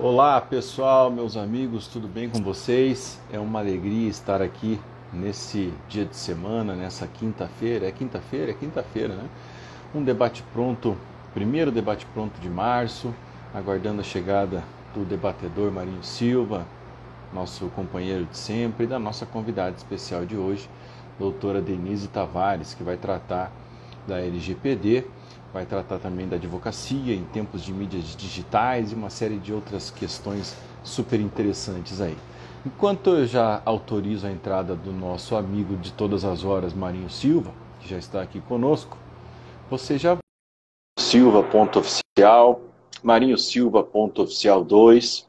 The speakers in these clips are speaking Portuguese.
Olá pessoal, meus amigos, tudo bem com vocês? É uma alegria estar aqui nesse dia de semana, nessa quinta-feira. É quinta-feira? É quinta-feira, né? Um debate pronto, primeiro debate pronto de março, aguardando a chegada do debatedor Marinho Silva, nosso companheiro de sempre, e da nossa convidada especial de hoje, doutora Denise Tavares, que vai tratar da LGPD vai tratar também da advocacia em tempos de mídias digitais e uma série de outras questões super interessantes aí. Enquanto eu já autorizo a entrada do nosso amigo de todas as horas, Marinho Silva, que já está aqui conosco, você já Silva.oficial, Marinho Silva.oficial 2,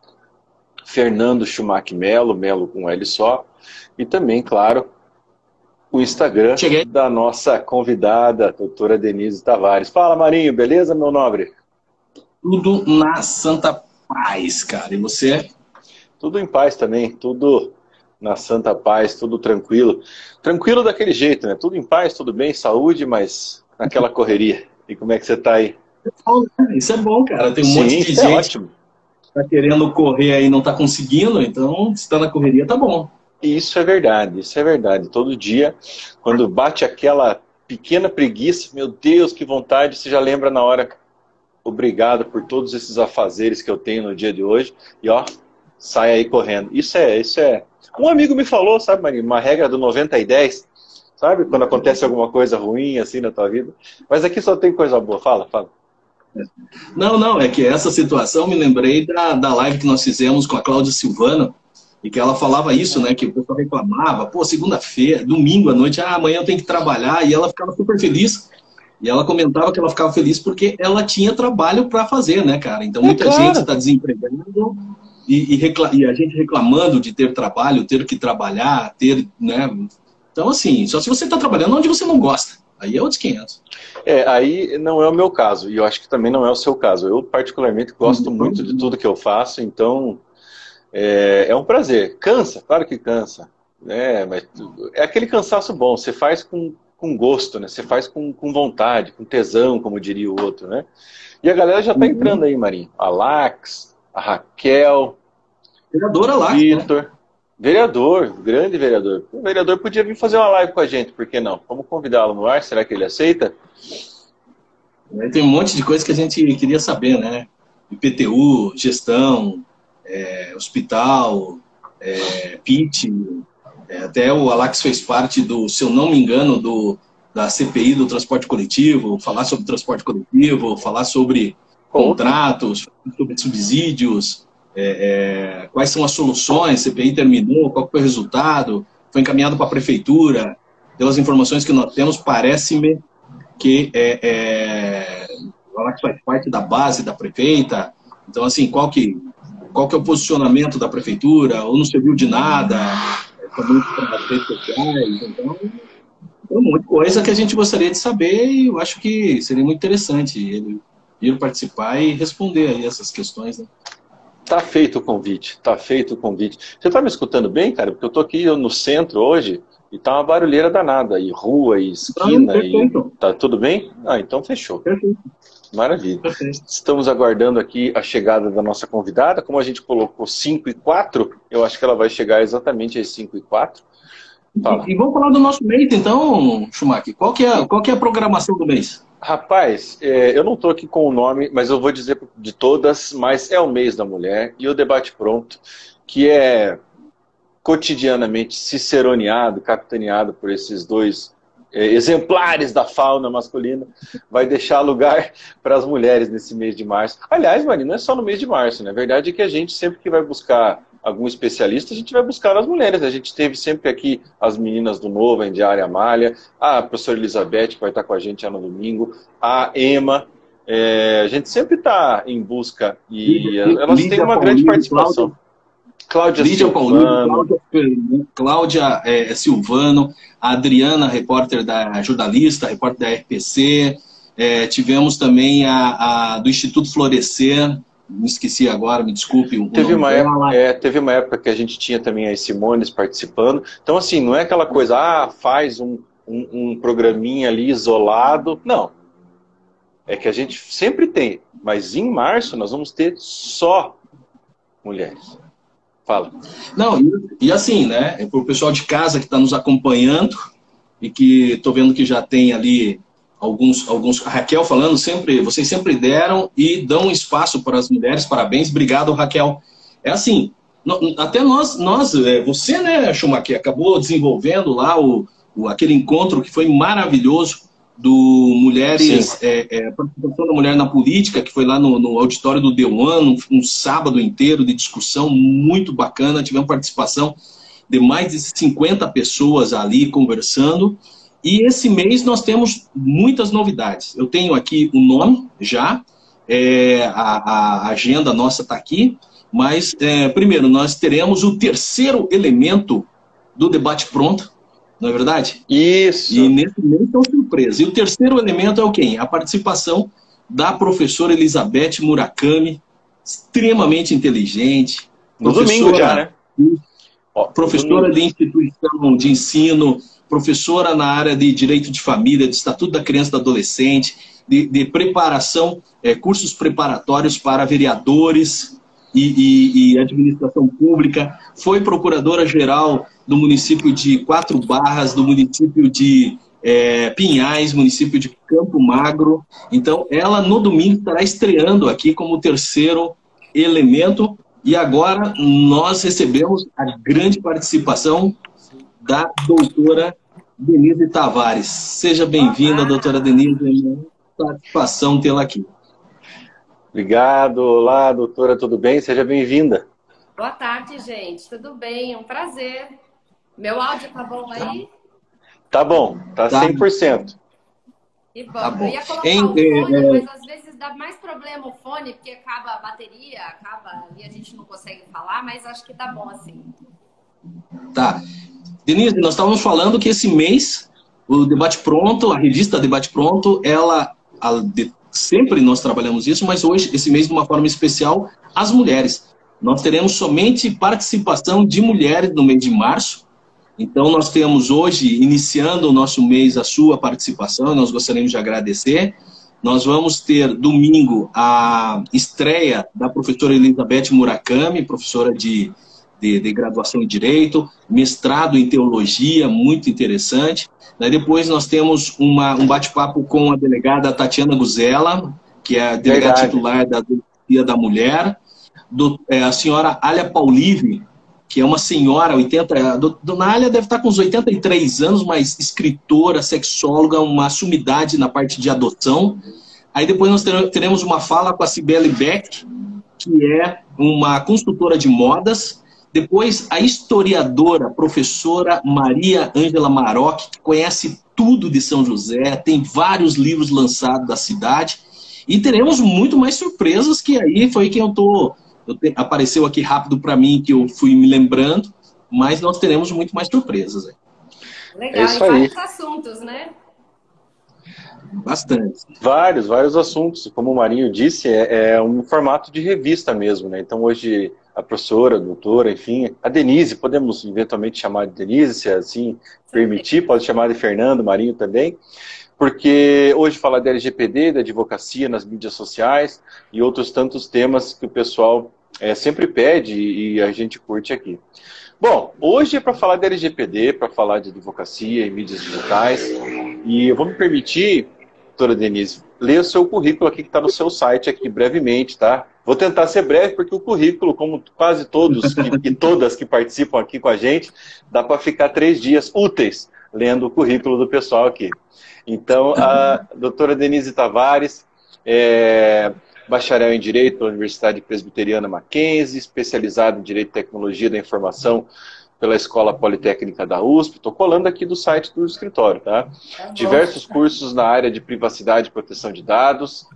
Fernando Schumacher Melo, Melo com L só, e também, claro, o Instagram Cheguei. da nossa convidada, doutora Denise Tavares. Fala, Marinho, beleza, meu nobre? Tudo na santa paz, cara. E você? Tudo em paz também, tudo na santa paz, tudo tranquilo. Tranquilo daquele jeito, né? Tudo em paz, tudo bem, saúde, mas naquela correria. E como é que você tá aí? Isso é bom, cara. Tem um Sim, monte de é gente ótimo. que tá querendo correr aí e não tá conseguindo, então se tá na correria, tá bom. Isso é verdade, isso é verdade. Todo dia, quando bate aquela pequena preguiça, meu Deus, que vontade, você já lembra na hora, obrigado por todos esses afazeres que eu tenho no dia de hoje, e ó, sai aí correndo. Isso é, isso é. Um amigo me falou, sabe, Marinho, uma regra do 90 e 10, sabe? Quando acontece alguma coisa ruim assim na tua vida. Mas aqui só tem coisa boa. Fala, fala. Não, não, é que essa situação me lembrei da, da live que nós fizemos com a Cláudia Silvana, e que ela falava isso, né? Que o pessoal reclamava, pô, segunda-feira, domingo à noite, ah, amanhã eu tenho que trabalhar, e ela ficava super feliz. E ela comentava que ela ficava feliz porque ela tinha trabalho para fazer, né, cara? Então muita é claro. gente está desempregando e, e, e, a gente reclamando de ter trabalho, ter que trabalhar, ter, né? Então, assim, só se você está trabalhando onde você não gosta. Aí é outros 500. É, aí não é o meu caso, e eu acho que também não é o seu caso. Eu, particularmente, gosto uhum. muito de tudo que eu faço, então é, é um prazer. Cansa, claro que cansa. Né? Mas é aquele cansaço bom, você faz com, com gosto, né? Você faz com, com vontade, com tesão, como diria o outro, né? E a galera já está uhum. entrando aí, Marinho. A Lax, a Raquel. Vereadora Lax. Né? Vitor. Né? Vereador, grande vereador. O vereador podia vir fazer uma live com a gente, por que não? Vamos convidá-lo no ar, será que ele aceita? Tem um monte de coisa que a gente queria saber, né? IPTU, gestão, é, hospital, é, PIT, é, até o Alax fez parte do, se eu não me engano, do, da CPI do transporte coletivo, falar sobre transporte coletivo, falar sobre contratos, sobre subsídios, é, é, quais são as soluções, CPI terminou, qual foi o resultado, foi encaminhado para a prefeitura, pelas informações que nós temos, parece-me que é, é, o Alax faz parte da base da prefeita, então, assim, qual que qual que é o posicionamento da prefeitura, ou não serviu de nada, também para as redes sociais, então tem monte de coisa que a gente gostaria de saber e eu acho que seria muito interessante ele vir participar e responder aí essas questões, né? Tá feito o convite, tá feito o convite. Você tá me escutando bem, cara? Porque eu tô aqui no centro hoje e tá uma barulheira danada, e rua, e esquina, ah, e tá tudo bem? Ah, então fechou. Perfeito. Maravilha. Estamos aguardando aqui a chegada da nossa convidada. Como a gente colocou 5 e 4, eu acho que ela vai chegar exatamente às 5 e 4. Fala. E, vamos falar do nosso mês, então, Schumacher. Qual que é, qual que é a programação do mês? Rapaz, é, eu não estou aqui com o nome, mas eu vou dizer de todas, mas é o mês da mulher e o debate pronto, que é cotidianamente ciceroneado, capitaneado por esses dois exemplares da fauna masculina, vai deixar lugar para as mulheres nesse mês de março. Aliás, Mari, não é só no mês de março, né? A verdade é que a gente, sempre que vai buscar algum especialista, a gente vai buscar as mulheres. A gente teve sempre aqui as meninas do Novo, a Indiária Amália, a professora Elizabeth, que vai estar com a gente no domingo, a Emma. É, a gente sempre está em busca e elas têm uma grande participação. Cláudia Lídia Silvano. Cláudia, Cláudia é, Silvano, a Adriana, repórter da jornalista, repórter da RPC. É, tivemos também a, a, do Instituto Florescer, me esqueci agora, me desculpe. Teve uma, época, é, teve uma época que a gente tinha também as Simones participando. Então, assim, não é aquela coisa, ah, faz um, um, um programinha ali isolado. Não. É que a gente sempre tem. Mas em março nós vamos ter só mulheres. Fala. Não, e, e assim, né? É para o pessoal de casa que está nos acompanhando e que estou vendo que já tem ali alguns, alguns. A Raquel falando sempre, vocês sempre deram e dão espaço para as mulheres. Parabéns, obrigado, Raquel. É assim, até nós, nós é, você, né, Schumacher, acabou desenvolvendo lá o, o, aquele encontro que foi maravilhoso do Mulheres, é, é, participação da mulher na política, que foi lá no, no auditório do Deuan, um, um, sábado inteiro de discussão muito bacana. Tivemos participação de mais de 50 pessoas ali conversando. E esse mês nós temos muitas novidades. Eu tenho aqui o nome já, é, a, a, agenda nossa está aqui, mas é, primeiro nós teremos o terceiro elemento do debate pronto, não é verdade? Isso. E nesse momento é uma surpresa. E o terceiro elemento é o quem? A participação da professora Elizabeth Murakami, extremamente inteligente. No domingo já, né? Professora de instituição de ensino, professora na área de direito de família, de estatuto da criança e do adolescente, de, de preparação, é, cursos preparatórios para vereadores, e, e, e Administração Pública, foi procuradora-geral do município de Quatro Barras, do município de é, Pinhais, município de Campo Magro. Então, ela no domingo estará estreando aqui como terceiro elemento. E agora nós recebemos a grande participação da doutora Denise Tavares. Seja bem-vinda, doutora Denise. É uma satisfação tê-la aqui. Obrigado. Olá, doutora, tudo bem? Seja bem-vinda. Boa tarde, gente. Tudo bem? Um prazer. Meu áudio tá bom aí? Tá bom, tá, tá. 100%. Que bom. Tá bom. Eu ia colocar em, o fone, é... mas às vezes dá mais problema o fone, porque acaba a bateria, acaba e a gente não consegue falar, mas acho que tá bom assim. Tá. Denise, nós estávamos falando que esse mês o Debate Pronto, a revista Debate Pronto, ela sempre nós trabalhamos isso, mas hoje, esse mês, de uma forma especial, as mulheres. Nós teremos somente participação de mulheres no mês de março. Então, nós temos hoje, iniciando o nosso mês, a sua participação, nós gostaríamos de agradecer. Nós vamos ter domingo a estreia da professora Elizabeth Murakami, professora de, de, de graduação em Direito, mestrado em Teologia, muito interessante. Daí depois nós temos uma, um bate-papo com a delegada Tatiana Guzella, que é a delegada Verdade. titular da Delegacia da Mulher, do, é, a senhora Alia Paulive, que é uma senhora, 80, do, Dona Alia deve estar com uns 83 anos, mas escritora, sexóloga, uma sumidade na parte de adoção. Aí depois nós teremos uma fala com a Cibele Beck, que é uma consultora de modas, depois, a historiadora, professora Maria Ângela Maroc, que conhece tudo de São José, tem vários livros lançados da cidade. E teremos muito mais surpresas, que aí foi quem eu tô. Eu te, apareceu aqui rápido para mim, que eu fui me lembrando, mas nós teremos muito mais surpresas. Legal, é e vários assuntos, né? Bastante. Vários, vários assuntos. Como o Marinho disse, é, é um formato de revista mesmo, né? Então hoje a professora, a doutora, enfim, a Denise, podemos eventualmente chamar de Denise, se assim permitir, pode chamar de Fernando, Marinho também, porque hoje fala da LGPD, da advocacia nas mídias sociais e outros tantos temas que o pessoal é, sempre pede e a gente curte aqui. Bom, hoje é para falar da LGPD, para falar de advocacia e mídias digitais, e eu vou me permitir, doutora Denise, ler o seu currículo aqui que está no seu site aqui brevemente, tá? Vou tentar ser breve, porque o currículo, como quase todos que, e todas que participam aqui com a gente, dá para ficar três dias úteis lendo o currículo do pessoal aqui. Então, a doutora Denise Tavares é bacharel em Direito pela Universidade Presbiteriana Mackenzie, especializada em Direito e Tecnologia da Informação pela Escola Politécnica da USP. Estou colando aqui do site do escritório, tá? tá Diversos cursos na área de privacidade e proteção de dados,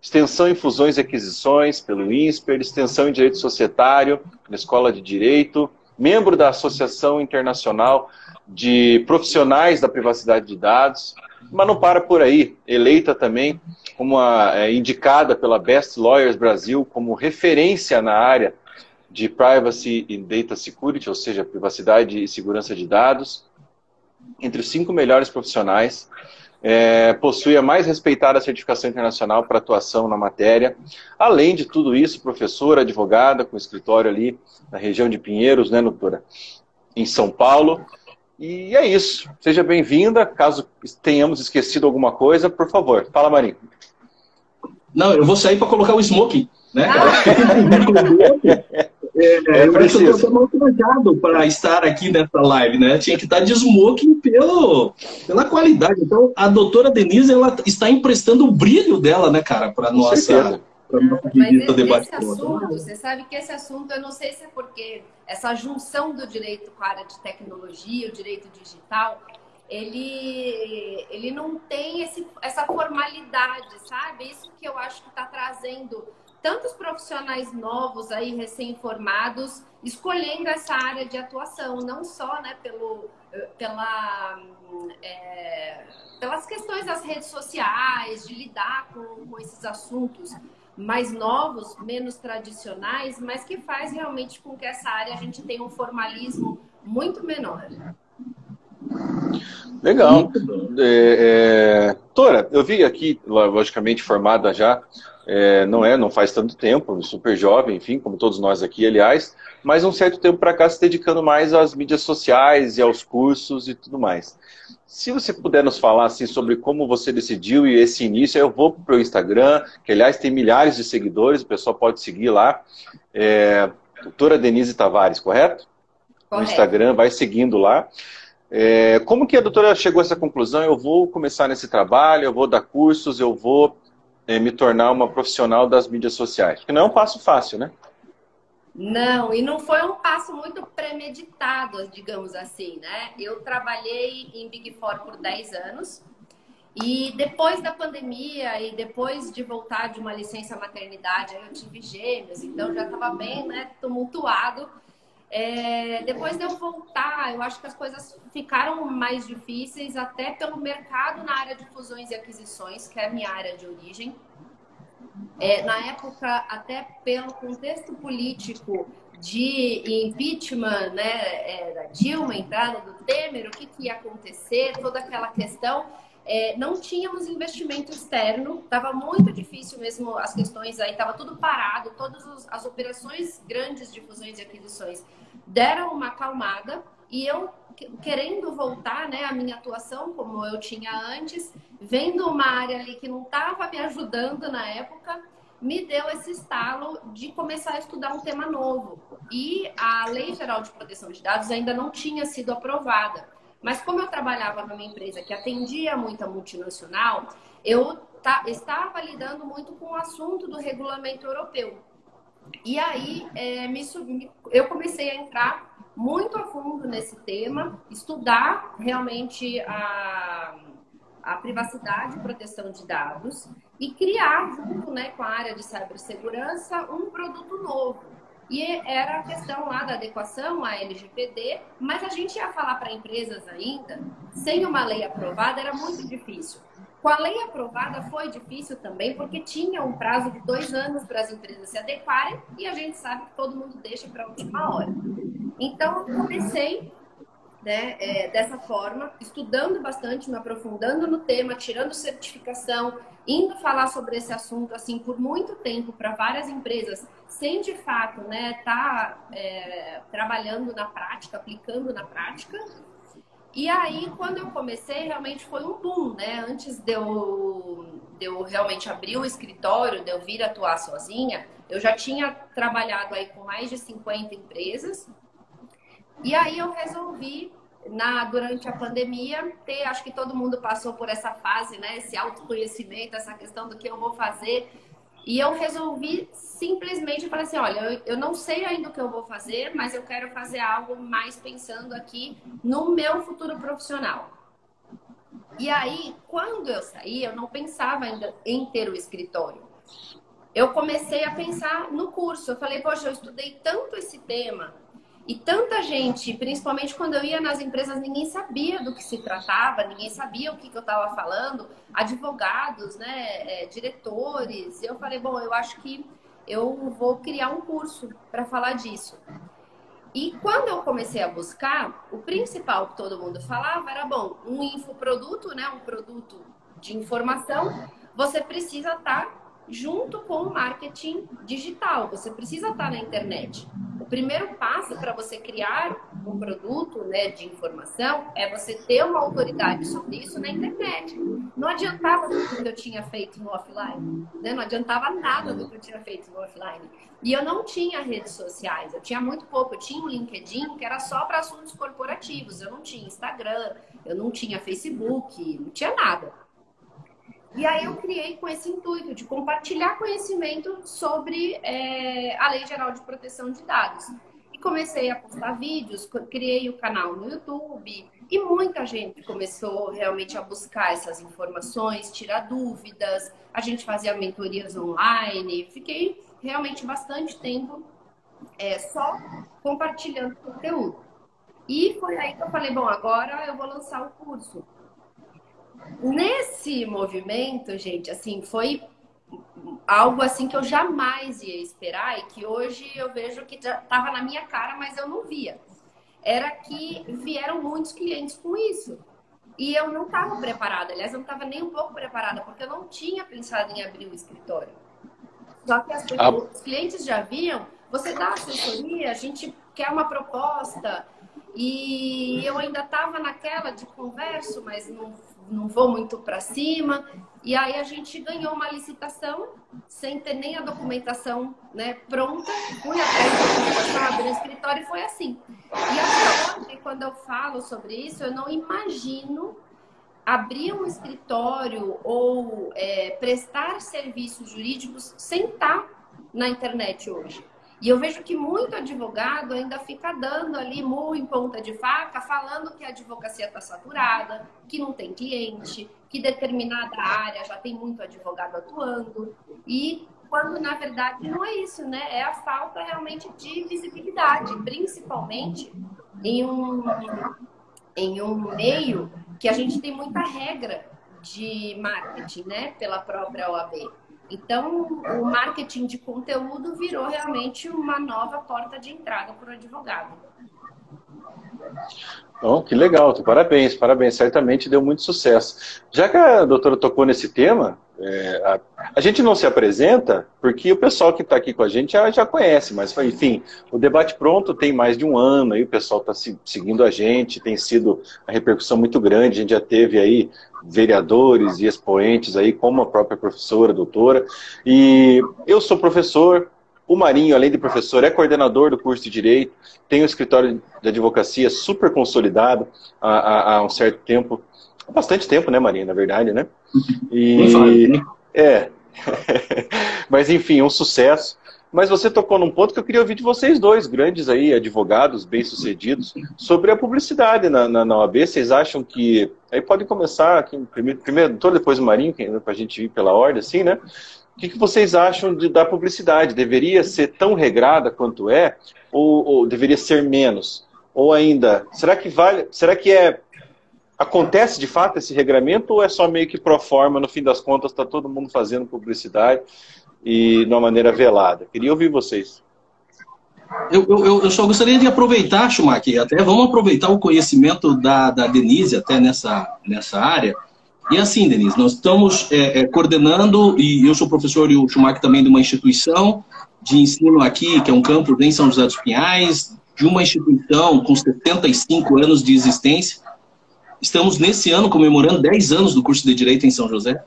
extensão em fusões e aquisições pelo INSPER, extensão em direito societário na Escola de Direito, membro da Associação Internacional de Profissionais da Privacidade de Dados, mas não para por aí, eleita também como a, é, indicada pela Best Lawyers Brasil como referência na área de Privacy and Data Security, ou seja, privacidade e segurança de dados, entre os cinco melhores profissionais é, possui a mais respeitada certificação internacional para atuação na matéria. Além de tudo isso, professora, advogada, com escritório ali na região de Pinheiros, né, doutora? Em São Paulo. E é isso. Seja bem-vinda. Caso tenhamos esquecido alguma coisa, por favor, fala, Marinho. Não, eu vou sair para colocar o smoking. Né? Ah. É, é, eu acho que eu estou para estar aqui nessa live, né? Tinha que estar de smoking pelo, pela qualidade. Então, a doutora Denise, ela está emprestando o brilho dela, né, cara, para nossa. Pra nossa Mas esse, debate esse assunto, você sabe que esse assunto, eu não sei se é porque essa junção do direito com a área de tecnologia, o direito digital, ele, ele não tem esse, essa formalidade, sabe? Isso que eu acho que está trazendo tantos profissionais novos aí, recém-formados, escolhendo essa área de atuação, não só né, pelo, pela, é, pelas questões das redes sociais, de lidar com, com esses assuntos mais novos, menos tradicionais, mas que faz realmente com que essa área a gente tenha um formalismo muito menor. Legal. É, é, Tora, eu vi aqui, logicamente formada já, é, não é, não faz tanto tempo, super jovem, enfim, como todos nós aqui, aliás, mas um certo tempo para cá se dedicando mais às mídias sociais e aos cursos e tudo mais. Se você puder nos falar assim sobre como você decidiu e esse início, eu vou para o Instagram, que aliás tem milhares de seguidores, o pessoal pode seguir lá. É, doutora Denise Tavares, correto? correto? No Instagram, vai seguindo lá. É, como que a doutora chegou a essa conclusão? Eu vou começar nesse trabalho, eu vou dar cursos, eu vou é, me tornar uma profissional das mídias sociais? Porque não é um passo fácil, né? Não, e não foi um passo muito premeditado, digamos assim, né? Eu trabalhei em Big Four por 10 anos e depois da pandemia e depois de voltar de uma licença maternidade, eu tive gêmeos, então já estava bem né, tumultuado. É, depois de eu voltar, eu acho que as coisas ficaram mais difíceis, até pelo mercado na área de fusões e aquisições, que é a minha área de origem. É, na época, até pelo contexto político de impeachment né, é, da Dilma, entrada do Temer, o que, que ia acontecer, toda aquela questão. É, não tínhamos investimento externo, estava muito difícil mesmo as questões aí, estava tudo parado, todas as operações grandes de fusões e aquisições deram uma acalmada e eu querendo voltar né, à minha atuação como eu tinha antes, vendo uma área ali que não estava me ajudando na época, me deu esse estalo de começar a estudar um tema novo. E a Lei Geral de Proteção de Dados ainda não tinha sido aprovada. Mas como eu trabalhava numa empresa que atendia muita multinacional, eu estava lidando muito com o assunto do regulamento europeu. E aí é, me, eu comecei a entrar muito a fundo nesse tema, estudar realmente a, a privacidade e proteção de dados e criar, junto né, com a área de cibersegurança, um produto novo. E era a questão lá da adequação à LGPD, mas a gente ia falar para empresas ainda, sem uma lei aprovada, era muito difícil. Com a lei aprovada foi difícil também, porque tinha um prazo de dois anos para as empresas se adequarem e a gente sabe que todo mundo deixa para a última hora. Então, eu comecei né, é, dessa forma, estudando bastante, me aprofundando no tema, tirando certificação, indo falar sobre esse assunto assim por muito tempo para várias empresas, sem de fato né, tá, é, trabalhando na prática, aplicando na prática. E aí, quando eu comecei, realmente foi um boom, né? Antes de eu, de eu realmente abrir o escritório, de eu vir atuar sozinha, eu já tinha trabalhado aí com mais de 50 empresas. E aí eu resolvi, na, durante a pandemia, ter, acho que todo mundo passou por essa fase, né? Esse autoconhecimento, essa questão do que eu vou fazer e eu resolvi simplesmente falar assim: olha, eu, eu não sei ainda o que eu vou fazer, mas eu quero fazer algo mais pensando aqui no meu futuro profissional. E aí, quando eu saí, eu não pensava ainda em ter o escritório. Eu comecei a pensar no curso. Eu falei, poxa, eu estudei tanto esse tema, e tanta gente, principalmente quando eu ia nas empresas, ninguém sabia do que se tratava, ninguém sabia o que, que eu estava falando, advogados, né, é, diretores. Eu falei, bom, eu acho que eu vou criar um curso para falar disso. E quando eu comecei a buscar, o principal que todo mundo falava era, bom, um infoproduto, né, um produto de informação, você precisa estar tá junto com o marketing digital. Você precisa estar na internet. O primeiro passo para você criar um produto né, de informação é você ter uma autoridade sobre isso na internet. Não adiantava tudo que eu tinha feito no offline. Né? Não adiantava nada do que eu tinha feito no offline. E eu não tinha redes sociais. Eu tinha muito pouco. Eu tinha um LinkedIn que era só para assuntos corporativos. Eu não tinha Instagram, eu não tinha Facebook, não tinha nada. E aí eu criei com esse intuito de compartilhar conhecimento sobre é, a Lei Geral de Proteção de Dados. E comecei a postar vídeos, criei o canal no YouTube e muita gente começou realmente a buscar essas informações, tirar dúvidas. A gente fazia mentorias online. Fiquei realmente bastante tempo é, só compartilhando conteúdo. E foi aí que eu falei, bom, agora eu vou lançar o curso. Nesse movimento, gente, assim, foi algo assim que eu jamais ia esperar e que hoje eu vejo que estava na minha cara, mas eu não via. Era que vieram muitos clientes com isso. E eu não estava preparada, aliás, eu não estava nem um pouco preparada, porque eu não tinha pensado em abrir o escritório. Só que as pessoas, ah. os clientes já viam, você dá assessoria, a gente quer uma proposta, e eu ainda estava naquela de converso, mas não não vou muito para cima. E aí a gente ganhou uma licitação sem ter nem a documentação né, pronta. Fui atrás da documentação, abri o escritório e foi assim. E até hoje, quando eu falo sobre isso, eu não imagino abrir um escritório ou é, prestar serviços jurídicos sem estar na internet hoje. E eu vejo que muito advogado ainda fica dando ali murro em ponta de faca, falando que a advocacia está saturada, que não tem cliente, que determinada área já tem muito advogado atuando. E quando na verdade não é isso, né? É a falta realmente de visibilidade, principalmente em um, em um meio que a gente tem muita regra de marketing, né? Pela própria OAB. Então, o marketing de conteúdo virou realmente uma nova porta de entrada para o advogado. Oh, que legal, parabéns, parabéns, certamente deu muito sucesso. Já que a doutora tocou nesse tema, é, a, a, gente não se apresenta porque o pessoal que está aqui com a gente já, já conhece, mas enfim, o Debate Pronto tem mais de um ano, aí o pessoal está se, seguindo a gente, tem sido a repercussão muito grande, a gente já teve aí vereadores e expoentes aí, como a própria professora, doutora, e eu sou professor, o Marinho, além de professor, é coordenador do curso de Direito, tem um escritório de advocacia super consolidado há, há, há um certo tempo, há bastante tempo, né, Marinho, na verdade, né? E, é, mas enfim, um sucesso. Mas você tocou num ponto que eu queria ouvir de vocês dois, grandes aí, advogados, bem-sucedidos, sobre a publicidade na, na, na, OAB. Vocês acham que. Aí pode começar, aqui, primeiro, primeiro doutor, depois o Marinho, para a gente ir pela ordem, assim, né? O que, que vocês acham de, da publicidade? Deveria ser tão regrada quanto é? Ou, ou deveria ser menos? Ou ainda, será que vale. Será que é Acontece de fato esse regramento ou é só meio que pro forma, no fim das contas está todo mundo fazendo publicidade e de uma maneira velada? Queria ouvir vocês. Eu, eu, eu só gostaria de aproveitar, Schumacher, até vamos aproveitar o conhecimento da, da Denise até nessa, nessa área. E assim, Denise, nós estamos é, é, coordenando, e eu sou professor e o Schumacher também de uma instituição de ensino aqui, que é um campus em São José dos Pinhais, de uma instituição com 75 anos de existência, Estamos nesse ano comemorando 10 anos do curso de Direito em São José.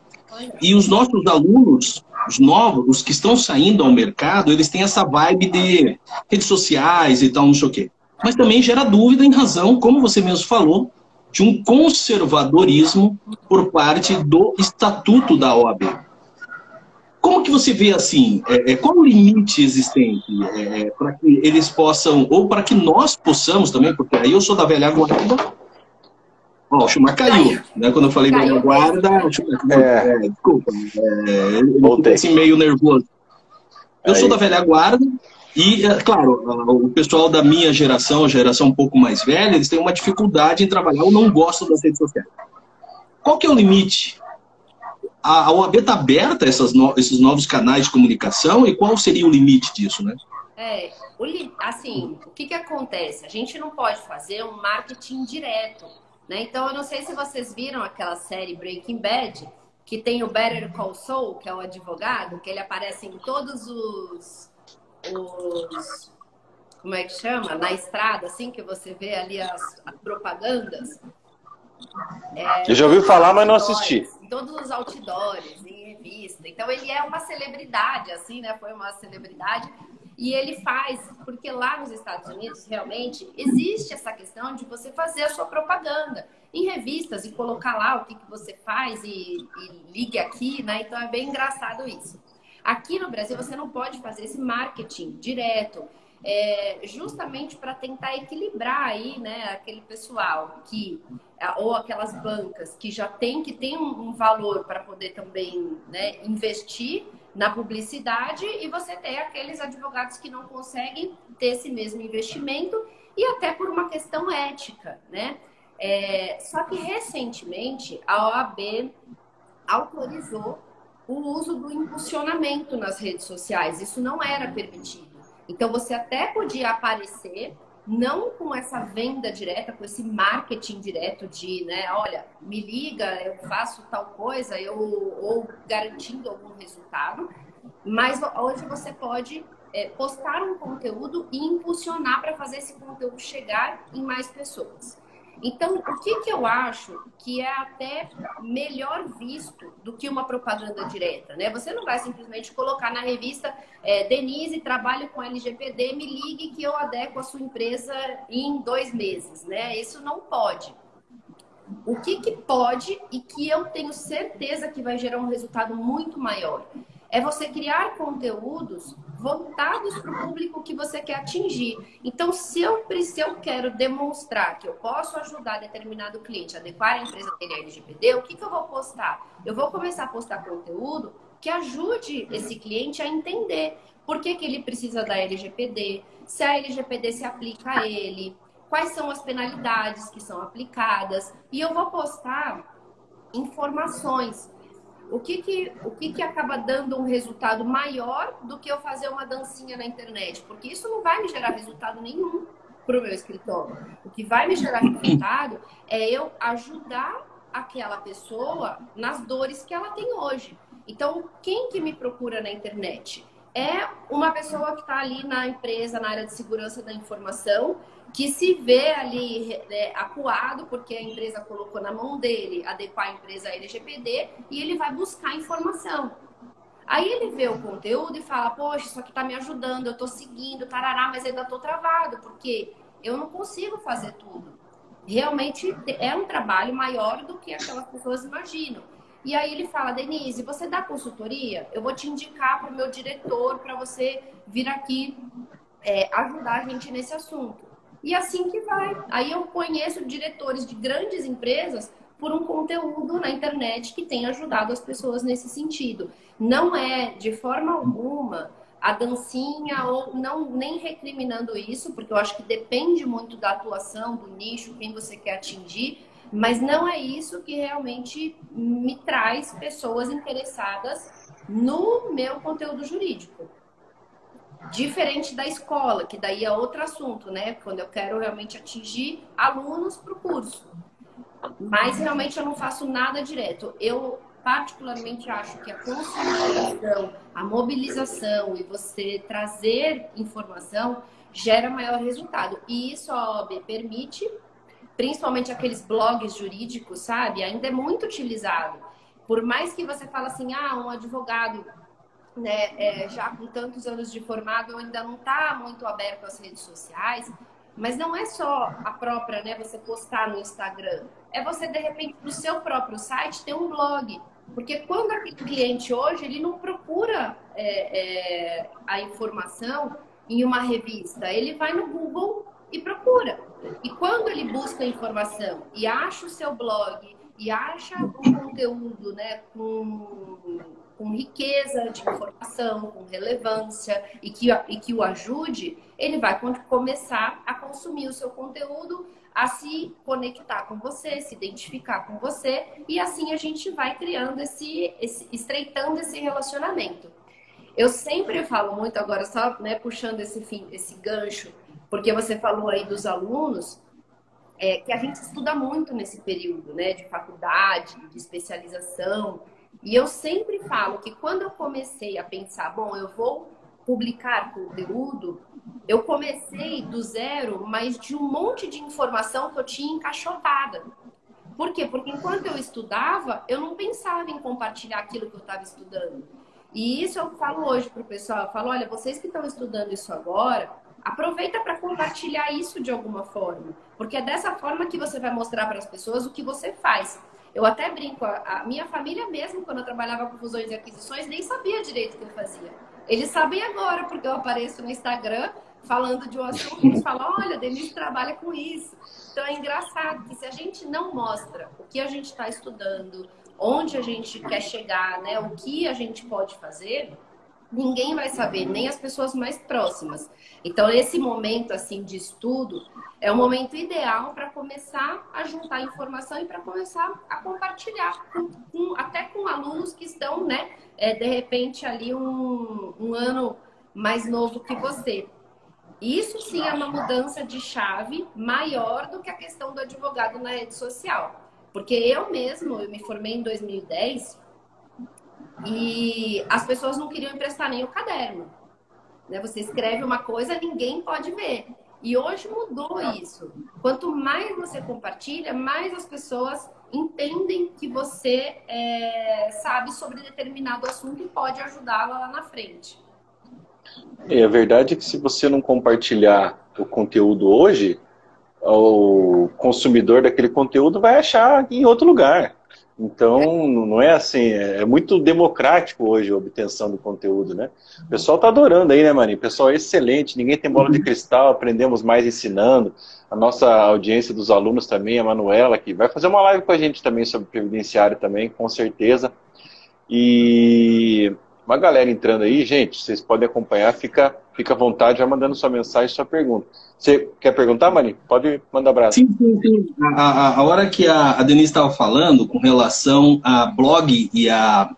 E os nossos alunos, os novos, os que estão saindo ao mercado, eles têm essa vibe de redes sociais e tal, não sei o quê. Mas também gera dúvida em razão, como você mesmo falou, de um conservadorismo por parte do estatuto da OAB. Como que você vê assim? É, é, qual o limite existente é, para que eles possam, ou para que nós possamos também, porque aí eu sou da velha guarda, Ó, o Schumacher caiu, né? Quando eu falei caiu velha guarda, o Schumacher, é. é, desculpa, é, ele assim meio nervoso. Eu Aí. sou da velha guarda e, é, claro, o pessoal da minha geração, a geração um pouco mais velha, eles têm uma dificuldade em trabalhar ou não gostam das redes sociais. Qual que é o limite? A, a OAB está aberta a essas no, esses novos canais de comunicação e qual seria o limite disso, né? É, assim, o que, que acontece? A gente não pode fazer um marketing direto. Né? Então, eu não sei se vocês viram aquela série Breaking Bad, que tem o Better Call Saul, que é o advogado, que ele aparece em todos os, os como é que chama? Na estrada, assim, que você vê ali as, as propagandas. É, eu já ouvi falar, mas não assisti. Em todos os outdoors, em revista. Então ele é uma celebridade, assim, né? Foi uma celebridade. E ele faz, porque lá nos Estados Unidos, realmente, existe essa questão de você fazer a sua propaganda em revistas e colocar lá o que, que você faz e, e ligue aqui, né? Então é bem engraçado isso. Aqui no Brasil, você não pode fazer esse marketing direto é, justamente para tentar equilibrar aí, né, aquele pessoal que ou aquelas bancas que já tem que tem um, um valor para poder também né, investir na publicidade e você tem aqueles advogados que não conseguem ter esse mesmo investimento e até por uma questão ética, né? É, só que recentemente a OAB autorizou o uso do impulsionamento nas redes sociais. Isso não era permitido. Então você até podia aparecer não com essa venda direta, com esse marketing direto de, né, olha, me liga, eu faço tal coisa, eu ou garantindo algum resultado, mas hoje você pode é, postar um conteúdo e impulsionar para fazer esse conteúdo chegar em mais pessoas. Então, o que, que eu acho que é até melhor visto do que uma propaganda direta, né? Você não vai simplesmente colocar na revista é, Denise, trabalho com LGPD, me ligue que eu adequo a sua empresa em dois meses, né? Isso não pode. O que, que pode e que eu tenho certeza que vai gerar um resultado muito maior é você criar conteúdos voltados para o público que você quer atingir. Então, se eu, se eu quero demonstrar que eu posso ajudar determinado cliente a adequar a empresa dele à LGPD, o que, que eu vou postar? Eu vou começar a postar conteúdo que ajude esse cliente a entender por que, que ele precisa da LGPD, se a LGPD se aplica a ele, quais são as penalidades que são aplicadas. E eu vou postar informações o que que, o que que acaba dando um resultado maior do que eu fazer uma dancinha na internet? Porque isso não vai me gerar resultado nenhum para o meu escritório. O que vai me gerar resultado é eu ajudar aquela pessoa nas dores que ela tem hoje. Então, quem que me procura na internet? É uma pessoa que está ali na empresa, na área de segurança da informação, que se vê ali é, acuado porque a empresa colocou na mão dele adequar a empresa à LGPD e ele vai buscar informação. Aí ele vê o conteúdo e fala, poxa, isso aqui está me ajudando, eu estou seguindo, tarará, mas ainda estou travado, porque eu não consigo fazer tudo. Realmente é um trabalho maior do que aquelas pessoas imaginam. E aí ele fala, Denise, você dá consultoria? Eu vou te indicar para o meu diretor para você vir aqui é, ajudar a gente nesse assunto. E assim que vai. Aí eu conheço diretores de grandes empresas por um conteúdo na internet que tem ajudado as pessoas nesse sentido. Não é de forma alguma a dancinha ou não nem recriminando isso, porque eu acho que depende muito da atuação, do nicho, quem você quer atingir, mas não é isso que realmente me traz pessoas interessadas no meu conteúdo jurídico. Diferente da escola, que daí é outro assunto, né? Quando eu quero realmente atingir alunos para o curso. Mas realmente eu não faço nada direto. Eu particularmente acho que a conscientização, a mobilização e você trazer informação gera maior resultado. E isso a OAB permite, principalmente aqueles blogs jurídicos, sabe? Ainda é muito utilizado. Por mais que você fale assim, ah, um advogado né, é, já com tantos anos de formado, ainda não está muito aberto às redes sociais. Mas não é só a própria, né, você postar no Instagram. É você, de repente, no seu próprio site ter um blog. Porque quando aquele cliente hoje, ele não procura é, é, a informação em uma revista, ele vai no Google e procura. E quando ele busca informação e acha o seu blog e acha um conteúdo né, com com riqueza de informação, com relevância e que, e que o ajude, ele vai começar a consumir o seu conteúdo, a se conectar com você, se identificar com você e assim a gente vai criando esse, esse estreitando esse relacionamento. Eu sempre falo muito, agora só né, puxando esse, fim, esse gancho, porque você falou aí dos alunos, é, que a gente estuda muito nesse período, né, de faculdade, de especialização. E eu sempre falo que quando eu comecei a pensar, bom, eu vou publicar conteúdo, eu comecei do zero, mas de um monte de informação que eu tinha encaixotada. Por quê? Porque enquanto eu estudava, eu não pensava em compartilhar aquilo que eu estava estudando. E isso eu falo hoje para o pessoal, eu falo, olha, vocês que estão estudando isso agora, aproveita para compartilhar isso de alguma forma, porque é dessa forma que você vai mostrar para as pessoas o que você faz. Eu até brinco, a minha família mesmo, quando eu trabalhava com fusões e aquisições, nem sabia direito o que eu fazia. Eles sabem agora, porque eu apareço no Instagram falando de um assunto, eles falam, olha, Denise trabalha com isso. Então é engraçado que se a gente não mostra o que a gente está estudando, onde a gente quer chegar, né, o que a gente pode fazer, ninguém vai saber, nem as pessoas mais próximas. Então, esse momento assim de estudo é o momento ideal para começar a juntar informação e para começar a compartilhar, com, com, até com alunos que estão, né, é, de repente ali um, um ano mais novo que você. Isso sim é uma mudança de chave maior do que a questão do advogado na rede social. Porque eu mesmo, eu me formei em 2010 e as pessoas não queriam emprestar nem o caderno. Né? Você escreve uma coisa, ninguém pode ver. E hoje mudou isso. Quanto mais você compartilha, mais as pessoas entendem que você é, sabe sobre determinado assunto e pode ajudá-la lá na frente. É, a verdade é que se você não compartilhar o conteúdo hoje, o consumidor daquele conteúdo vai achar em outro lugar. Então, não é assim, é, é muito democrático hoje a obtenção do conteúdo, né? O pessoal tá adorando aí, né, Marinho? O pessoal é excelente, ninguém tem bola de uhum. cristal, aprendemos mais ensinando. A nossa audiência dos alunos também, a Manuela, que vai fazer uma live com a gente também sobre previdenciário também, com certeza. E uma galera entrando aí, gente, vocês podem acompanhar, fica, fica à vontade, já mandando sua mensagem, sua pergunta. Você quer perguntar, Mani? Pode mandar abraço. Sim, sim, sim. A, a, a hora que a, a Denise estava falando com relação a blog e, a,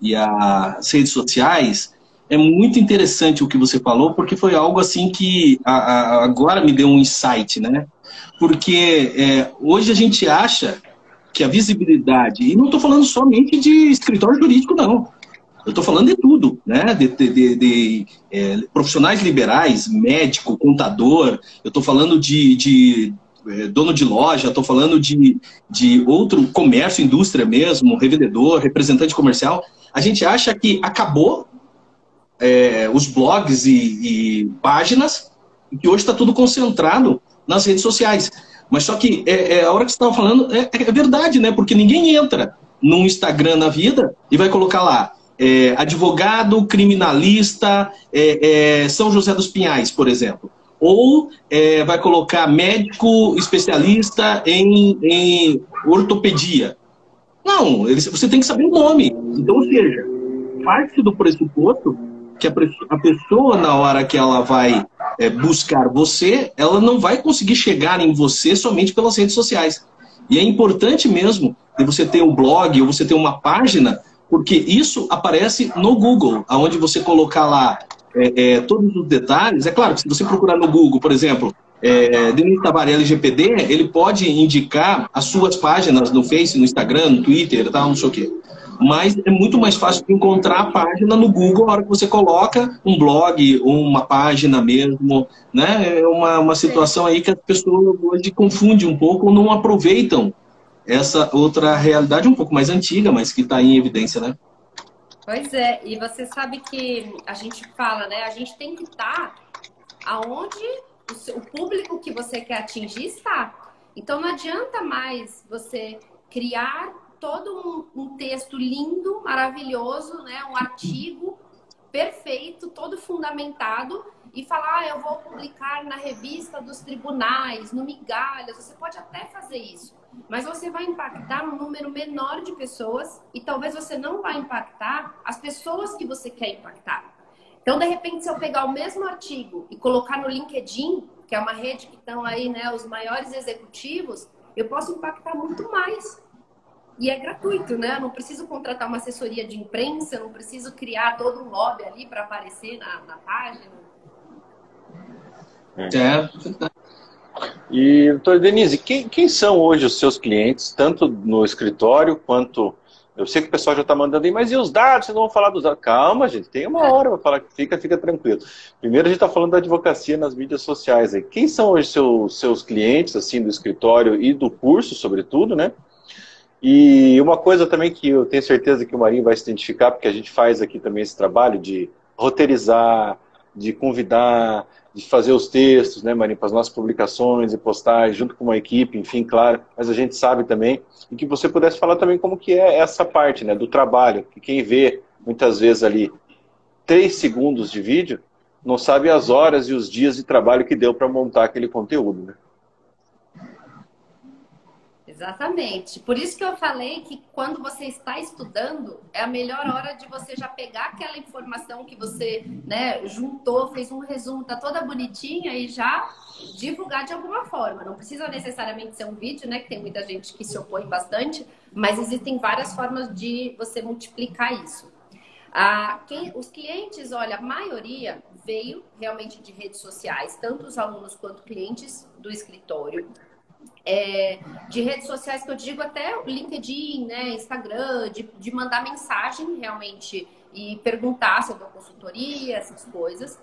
e as redes sociais, é muito interessante o que você falou, porque foi algo assim que a, a, agora me deu um insight, né? Porque é, hoje a gente acha que a visibilidade, e não estou falando somente de escritório jurídico, não. Eu estou falando de tudo, né? De, de, de, de é, profissionais liberais, médico, contador. Eu estou falando de, é, dono de loja. Estou falando de, de outro comércio, indústria mesmo, revendedor, representante comercial. A gente acha que acabou é, os blogs e, e páginas e que hoje está tudo concentrado nas redes sociais. Mas só que é, é a hora que você estava falando é, é verdade, né? Porque ninguém entra num Instagram na vida e vai colocar lá é, advogado criminalista é, é, São José dos Pinhais, por exemplo. Ou é, vai colocar médico especialista em, em ortopedia. Não, você tem que saber o nome. Então, ou seja, parte do pressuposto que a pessoa, na hora que ela vai é, buscar você, ela não vai conseguir chegar em você somente pelas redes sociais. E é importante mesmo de você ter um blog ou você ter uma página porque isso aparece no Google, aonde você colocar lá é, é, todos os detalhes. É claro que se você procurar no Google, por exemplo, é, Denise Tavares LGPD, ele pode indicar as suas páginas no Face, no Instagram, no Twitter, tal, não sei o quê. Mas é muito mais fácil encontrar a página no Google na hora que você coloca um blog uma página mesmo. Né? É uma, uma situação aí que as pessoas hoje confundem um pouco ou não aproveitam essa outra realidade um pouco mais antiga, mas que está em evidência, né? Pois é, e você sabe que a gente fala, né? A gente tem que estar aonde o, seu, o público que você quer atingir está. Então não adianta mais você criar todo um, um texto lindo, maravilhoso, né? Um artigo perfeito, todo fundamentado e falar, ah, eu vou publicar na revista dos tribunais, no Migalhas. Você pode até fazer isso mas você vai impactar um número menor de pessoas e talvez você não vai impactar as pessoas que você quer impactar. Então, de repente, se eu pegar o mesmo artigo e colocar no LinkedIn, que é uma rede que estão aí, né, os maiores executivos, eu posso impactar muito mais. e é gratuito, né? Eu não preciso contratar uma assessoria de imprensa, não preciso criar todo um lobby ali para aparecer na, na página. É. E, doutor Denise, quem, quem são hoje os seus clientes, tanto no escritório quanto eu sei que o pessoal já está mandando aí, mas e os dados? Vocês não vão falar dos dados? Calma, gente, tem uma hora para falar. Fica, fica tranquilo. Primeiro a gente está falando da advocacia nas mídias sociais. Aí. Quem são hoje seus, seus clientes, assim, do escritório e do curso, sobretudo, né? E uma coisa também que eu tenho certeza que o Marinho vai se identificar, porque a gente faz aqui também esse trabalho de roteirizar, de convidar, de fazer os textos, né, Marinho, para as nossas publicações e postagens, junto com uma equipe, enfim, claro, mas a gente sabe também, e que você pudesse falar também como que é essa parte, né, do trabalho, que quem vê muitas vezes ali três segundos de vídeo, não sabe as horas e os dias de trabalho que deu para montar aquele conteúdo, né? Exatamente. Por isso que eu falei que quando você está estudando, é a melhor hora de você já pegar aquela informação que você né, juntou, fez um resumo, tá toda bonitinha e já divulgar de alguma forma. Não precisa necessariamente ser um vídeo, né? Que tem muita gente que se opõe bastante, mas existem várias formas de você multiplicar isso. Ah, quem, os clientes, olha, a maioria veio realmente de redes sociais, tanto os alunos quanto clientes do escritório é, de redes sociais que eu digo até LinkedIn, né, Instagram, de, de mandar mensagem realmente e perguntar se eu dou consultoria, essas coisas.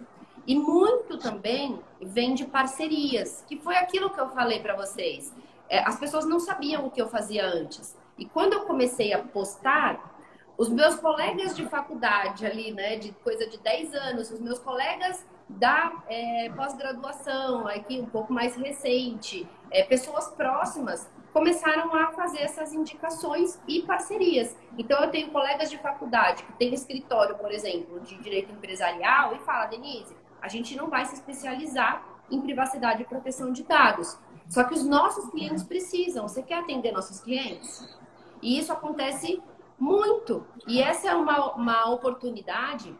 E muito também vem de parcerias, que foi aquilo que eu falei para vocês. É, as pessoas não sabiam o que eu fazia antes. E quando eu comecei a postar, os meus colegas de faculdade ali, né, de coisa de 10 anos, os meus colegas da é, pós-graduação, aqui um pouco mais recente, é, pessoas próximas começaram a fazer essas indicações e parcerias. Então, eu tenho colegas de faculdade que têm escritório, por exemplo, de direito empresarial e fala, Denise, a gente não vai se especializar em privacidade e proteção de dados. Só que os nossos clientes precisam. Você quer atender nossos clientes? E isso acontece muito. E essa é uma, uma oportunidade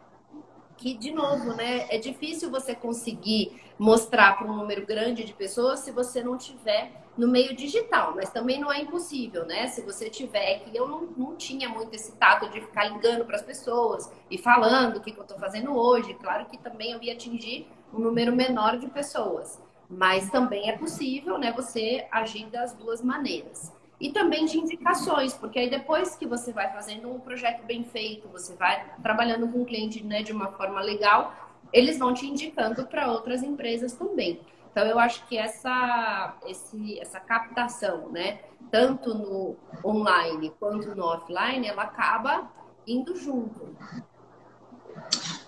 que, de novo, né, é difícil você conseguir mostrar para um número grande de pessoas se você não tiver no meio digital, mas também não é impossível, né? Se você tiver, que eu não, não tinha muito esse tato de ficar ligando para as pessoas e falando o que, que eu estou fazendo hoje. Claro que também eu ia atingir um número menor de pessoas, mas também é possível, né? Você agir das duas maneiras e também de indicações, porque aí depois que você vai fazendo um projeto bem feito, você vai trabalhando com o cliente né, de uma forma legal, eles vão te indicando para outras empresas também. Então eu acho que essa, esse, essa captação, né, tanto no online quanto no offline, ela acaba indo junto.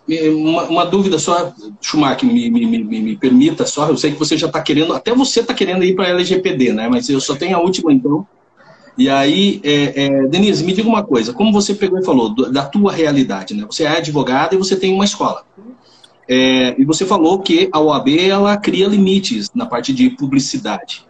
Uma, uma, dúvida só, Schumacher, me, me, me, me, permita só, eu sei que você já está querendo, até você está querendo ir para a LGPD, né? Mas eu só tenho a última então, e aí, é, é, Denise, me diga uma coisa, como você pegou e falou do, da tua realidade, né? Você é advogada e você tem uma escola. É, e você falou que a OAB ela cria limites na parte de publicidade.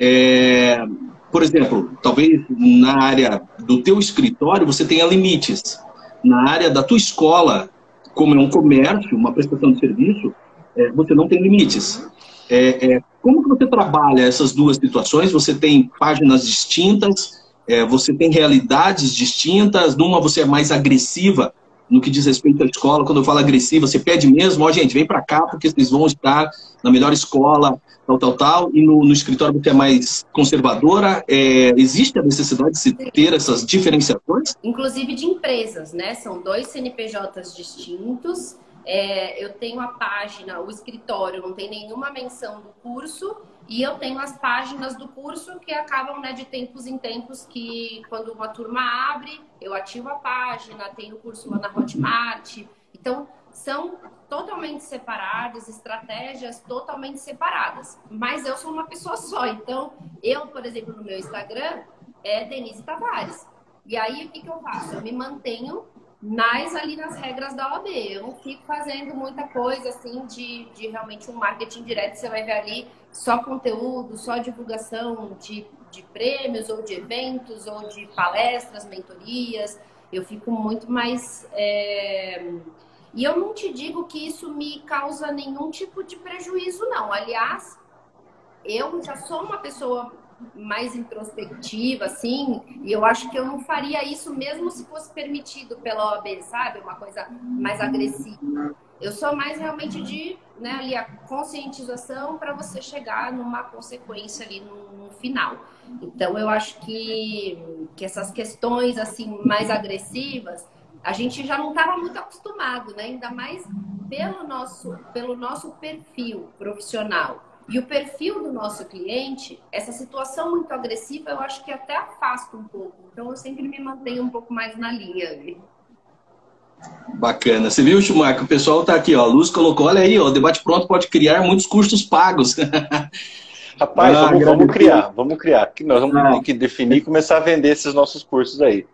É, por exemplo, talvez na área do teu escritório você tenha limites. Na área da tua escola, como é um comércio, uma prestação de serviço, é, você não tem limites. É, é, como que você trabalha essas duas situações? Você tem páginas distintas, é, você tem realidades distintas, numa você é mais agressiva no que diz respeito à escola. Quando eu falo agressiva, você pede mesmo, ó, oh, gente, vem para cá porque vocês vão estar na melhor escola, tal, tal, tal. E no, no escritório você é mais conservadora. É, existe a necessidade de se ter essas diferenciações? Inclusive de empresas, né? São dois CNPJs distintos é, eu tenho a página, o escritório não tem nenhuma menção do curso e eu tenho as páginas do curso que acabam né, de tempos em tempos que quando uma turma abre, eu ativo a página, tenho o curso lá na Hotmart. Então, são totalmente separadas, estratégias totalmente separadas. Mas eu sou uma pessoa só. Então, eu, por exemplo, no meu Instagram, é Denise Tavares. E aí, o que, que eu faço? Eu me mantenho mas ali nas regras da OAB. Eu não fico fazendo muita coisa assim de, de realmente um marketing direto. Você vai ver ali só conteúdo, só divulgação de, de prêmios ou de eventos ou de palestras, mentorias. Eu fico muito mais. É... E eu não te digo que isso me causa nenhum tipo de prejuízo, não. Aliás, eu já sou uma pessoa mais introspectiva, assim, e eu acho que eu não faria isso mesmo se fosse permitido pela OAB, sabe? Uma coisa mais agressiva. Eu sou mais realmente de, né, ali a conscientização para você chegar numa consequência ali no, no, final. Então eu acho que, que essas questões assim mais agressivas, a gente já não estava muito acostumado, né? Ainda mais pelo nosso, pelo nosso perfil profissional e o perfil do nosso cliente, essa situação muito agressiva eu acho que até afasta um pouco. Então eu sempre me mantenho um pouco mais na linha ali. Bacana. Você viu, Schumacher? O pessoal está aqui, ó. A Luz colocou, olha aí, ó, o debate pronto pode criar muitos custos pagos. Rapaz, ah, vamos, vamos, criar, vamos criar. Nós vamos ah. ter que definir e começar a vender esses nossos cursos aí.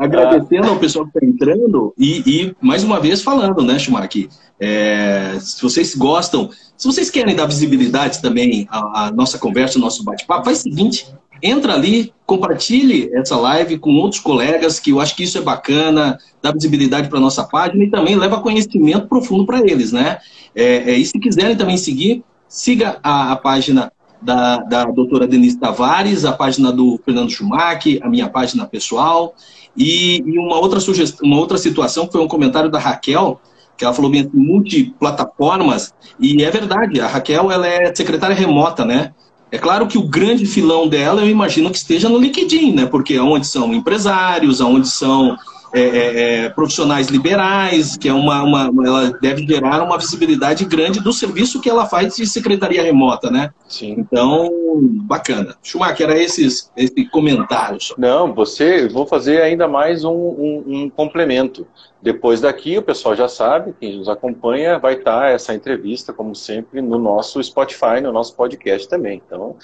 Agradecendo ao pessoal que está entrando e, e, mais uma vez falando, né, Schumacher? É, se vocês gostam, se vocês querem dar visibilidade também à, à nossa conversa, ao nosso bate-papo, faz o seguinte, entra ali, compartilhe essa live com outros colegas, que eu acho que isso é bacana, dá visibilidade para nossa página e também leva conhecimento profundo para eles, né? É, é, e se quiserem também seguir, siga a, a página da, da doutora Denise Tavares, a página do Fernando Schumacher, a minha página pessoal, e, e uma, outra sugestão, uma outra situação foi um comentário da Raquel, que ela falou bem assim, multiplataformas, e é verdade, a Raquel ela é secretária remota, né? É claro que o grande filão dela, eu imagino que esteja no LinkedIn, né? Porque é onde são empresários, onde são é, é, é, profissionais liberais, que é uma, uma, ela deve gerar uma visibilidade grande do serviço que ela faz de secretaria remota, né? Sim. Então, bacana. Schumacher, era esses, esse comentário só. Não, você, vou fazer ainda mais um, um, um complemento. Depois daqui, o pessoal já sabe, quem nos acompanha, vai estar essa entrevista, como sempre, no nosso Spotify, no nosso podcast também. Então,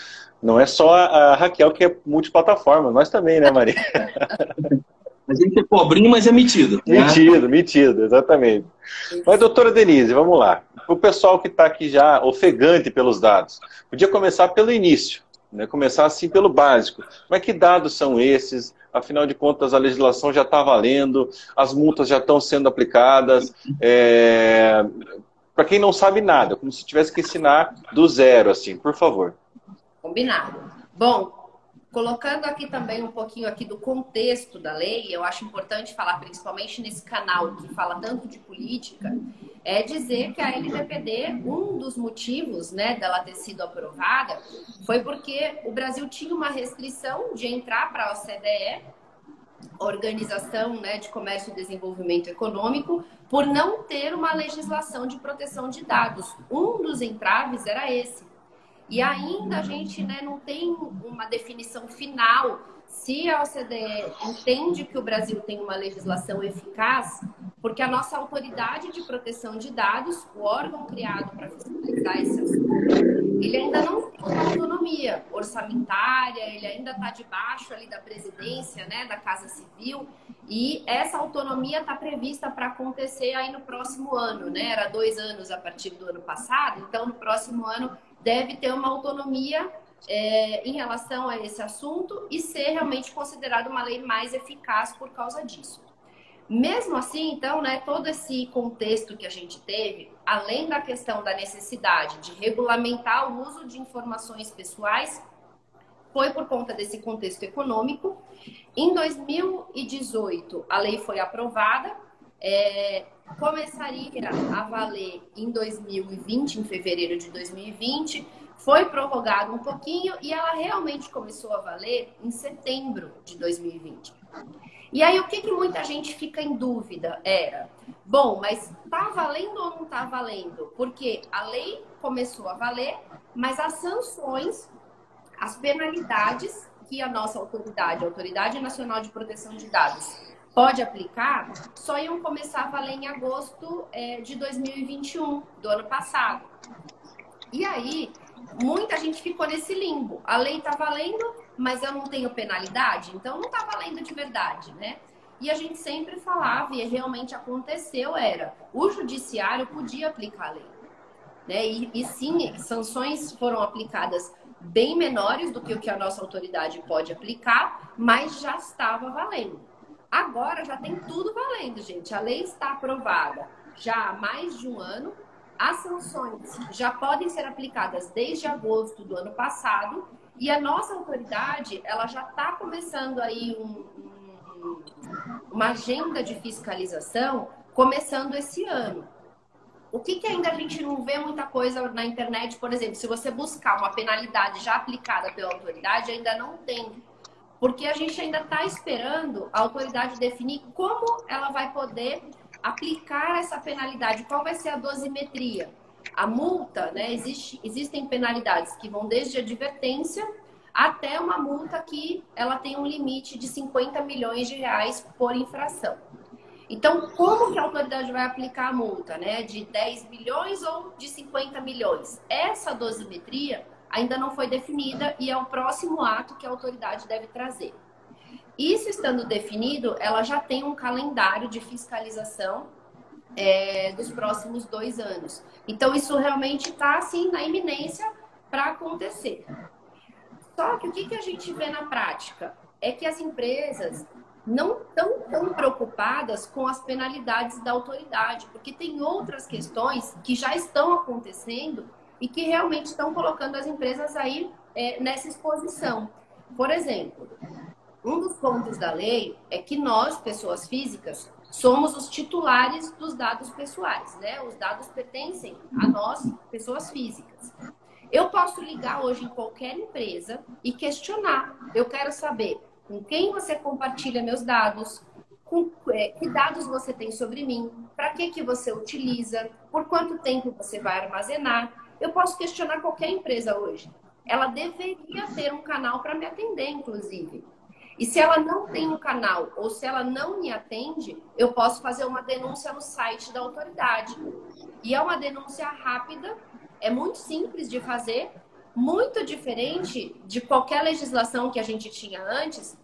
não é só a Raquel que é multiplataforma, nós também, né, Maria? A gente é pobrinho, mas é metido. Né? Metido, metido, exatamente. Mas, doutora Denise, vamos lá. O pessoal que está aqui já ofegante pelos dados, podia começar pelo início, né? começar assim pelo básico. Mas que dados são esses? afinal de contas a legislação já está valendo, as multas já estão sendo aplicadas. É... Para quem não sabe nada, como se tivesse que ensinar do zero, assim, por favor. Combinado. Bom, colocando aqui também um pouquinho aqui do contexto da lei, eu acho importante falar, principalmente nesse canal que fala tanto de política, é dizer que a LGPD, um dos motivos né, dela ter sido aprovada, foi porque o Brasil tinha uma restrição de entrar para a OCDE, Organização né, de Comércio e Desenvolvimento Econômico, por não ter uma legislação de proteção de dados. Um dos entraves era esse. E ainda a gente né, não tem uma definição final se a OCDE entende que o Brasil tem uma legislação eficaz, porque a nossa autoridade de proteção de dados, o órgão criado para fiscalizar esse assunto, ele ainda não tem uma autonomia orçamentária, ele ainda está debaixo ali da presidência, né, da Casa Civil, e essa autonomia está prevista para acontecer aí no próximo ano, né? Era dois anos a partir do ano passado, então no próximo ano deve ter uma autonomia é, em relação a esse assunto e ser realmente considerada uma lei mais eficaz por causa disso. Mesmo assim, então, né, todo esse contexto que a gente teve, além da questão da necessidade de regulamentar o uso de informações pessoais, foi por conta desse contexto econômico. Em 2018, a lei foi aprovada, é, começaria a valer em 2020, em fevereiro de 2020 foi prorrogado um pouquinho e ela realmente começou a valer em setembro de 2020. E aí o que, que muita gente fica em dúvida era, bom, mas tá valendo ou não tá valendo? Porque a lei começou a valer, mas as sanções, as penalidades que a nossa autoridade, a Autoridade Nacional de Proteção de Dados, pode aplicar, só iam começar a valer em agosto é, de 2021, do ano passado. E aí, muita gente ficou nesse limbo. A lei está valendo, mas eu não tenho penalidade, então não está valendo de verdade, né? E a gente sempre falava, e realmente aconteceu, era o judiciário podia aplicar a lei. Né? E, e sim, sanções foram aplicadas bem menores do que o que a nossa autoridade pode aplicar, mas já estava valendo. Agora já tem tudo valendo, gente. A lei está aprovada já há mais de um ano, as sanções já podem ser aplicadas desde agosto do ano passado E a nossa autoridade, ela já está começando aí um, um, uma agenda de fiscalização, começando esse ano. O que, que ainda a gente não vê muita coisa na internet, por exemplo, se você buscar uma penalidade já aplicada pela autoridade, ainda não tem. Porque a gente ainda está esperando a autoridade definir como ela vai poder aplicar essa penalidade, qual vai ser a dosimetria. A multa, né? Existe, existem penalidades que vão desde advertência até uma multa que ela tem um limite de 50 milhões de reais por infração. Então, como que a autoridade vai aplicar a multa, né? De 10 milhões ou de 50 milhões? Essa dosimetria ainda não foi definida e é o próximo ato que a autoridade deve trazer. Isso estando definido, ela já tem um calendário de fiscalização é, dos próximos dois anos. Então, isso realmente está assim na iminência para acontecer. Só que o que, que a gente vê na prática? É que as empresas não estão tão preocupadas com as penalidades da autoridade, porque tem outras questões que já estão acontecendo e que realmente estão colocando as empresas aí é, nessa exposição. Por exemplo, um dos pontos da lei é que nós, pessoas físicas, somos os titulares dos dados pessoais, né? Os dados pertencem a nós, pessoas físicas. Eu posso ligar hoje em qualquer empresa e questionar. Eu quero saber com quem você compartilha meus dados, com, é, que dados você tem sobre mim, para que, que você utiliza, por quanto tempo você vai armazenar. Eu posso questionar qualquer empresa hoje. Ela deveria ter um canal para me atender, inclusive. E se ela não tem um canal ou se ela não me atende, eu posso fazer uma denúncia no site da autoridade. E é uma denúncia rápida, é muito simples de fazer muito diferente de qualquer legislação que a gente tinha antes,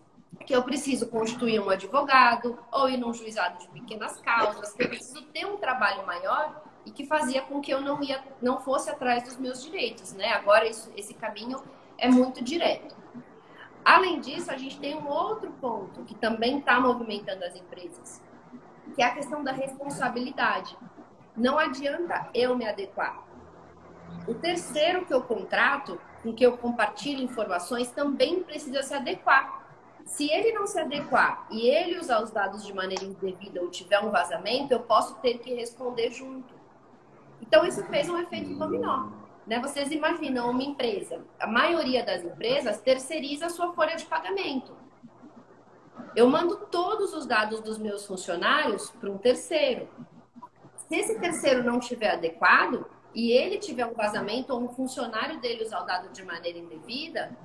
que eu preciso constituir um advogado ou ir num juizado de pequenas causas, que eu preciso ter um trabalho maior e que fazia com que eu não ia, não fosse atrás dos meus direitos, né? Agora isso, esse caminho é muito direto. Além disso, a gente tem um outro ponto que também está movimentando as empresas, que é a questão da responsabilidade. Não adianta eu me adequar. O terceiro que eu contrato, com que eu compartilho informações, também precisa se adequar. Se ele não se adequar e ele usar os dados de maneira indevida ou tiver um vazamento, eu posso ter que responder junto. Então, isso fez um efeito dominó. Né? Vocês imaginam uma empresa, a maioria das empresas terceiriza a sua folha de pagamento. Eu mando todos os dados dos meus funcionários para um terceiro. Se esse terceiro não estiver adequado, e ele tiver um vazamento ou um funcionário dele usar o dado de maneira indevida,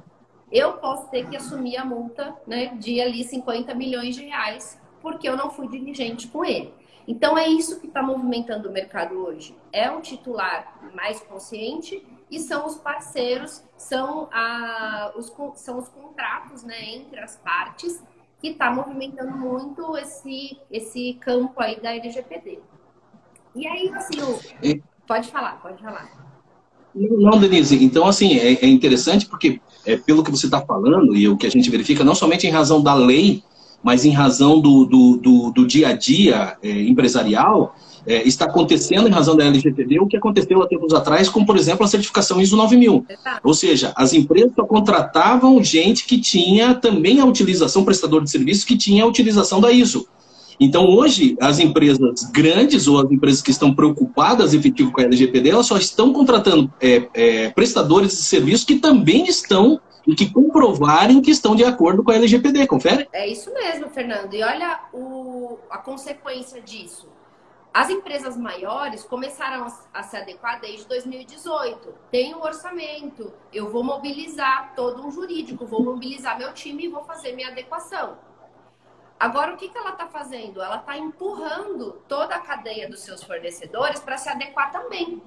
eu posso ter que assumir a multa né, de ali 50 milhões de reais, porque eu não fui diligente com ele. Então é isso que está movimentando o mercado hoje. É o titular mais consciente e são os parceiros, são, a, os, são os contratos né, entre as partes que está movimentando muito esse, esse campo aí da LGPD. E aí, assim, o... Pode falar, pode falar. Não, Denise, então assim, é, é interessante porque é, pelo que você está falando e o que a gente verifica, não somente em razão da lei, mas em razão do, do, do, do dia a dia é, empresarial, é, está acontecendo em razão da LGPD o que aconteceu há tempos atrás, como por exemplo a certificação ISO 9000. Ou seja, as empresas só contratavam gente que tinha também a utilização, prestador de serviços, que tinha a utilização da ISO. Então, hoje, as empresas grandes ou as empresas que estão preocupadas efetivo com a LGPD, elas só estão contratando é, é, prestadores de serviços que também estão e que comprovarem que estão de acordo com a LGPD, confere? É isso mesmo, Fernando. E olha o, a consequência disso. As empresas maiores começaram a se adequar desde 2018. Tem um orçamento, eu vou mobilizar todo um jurídico, vou mobilizar meu time e vou fazer minha adequação. Agora, o que, que ela está fazendo? Ela está empurrando toda a cadeia dos seus fornecedores para se adequar também.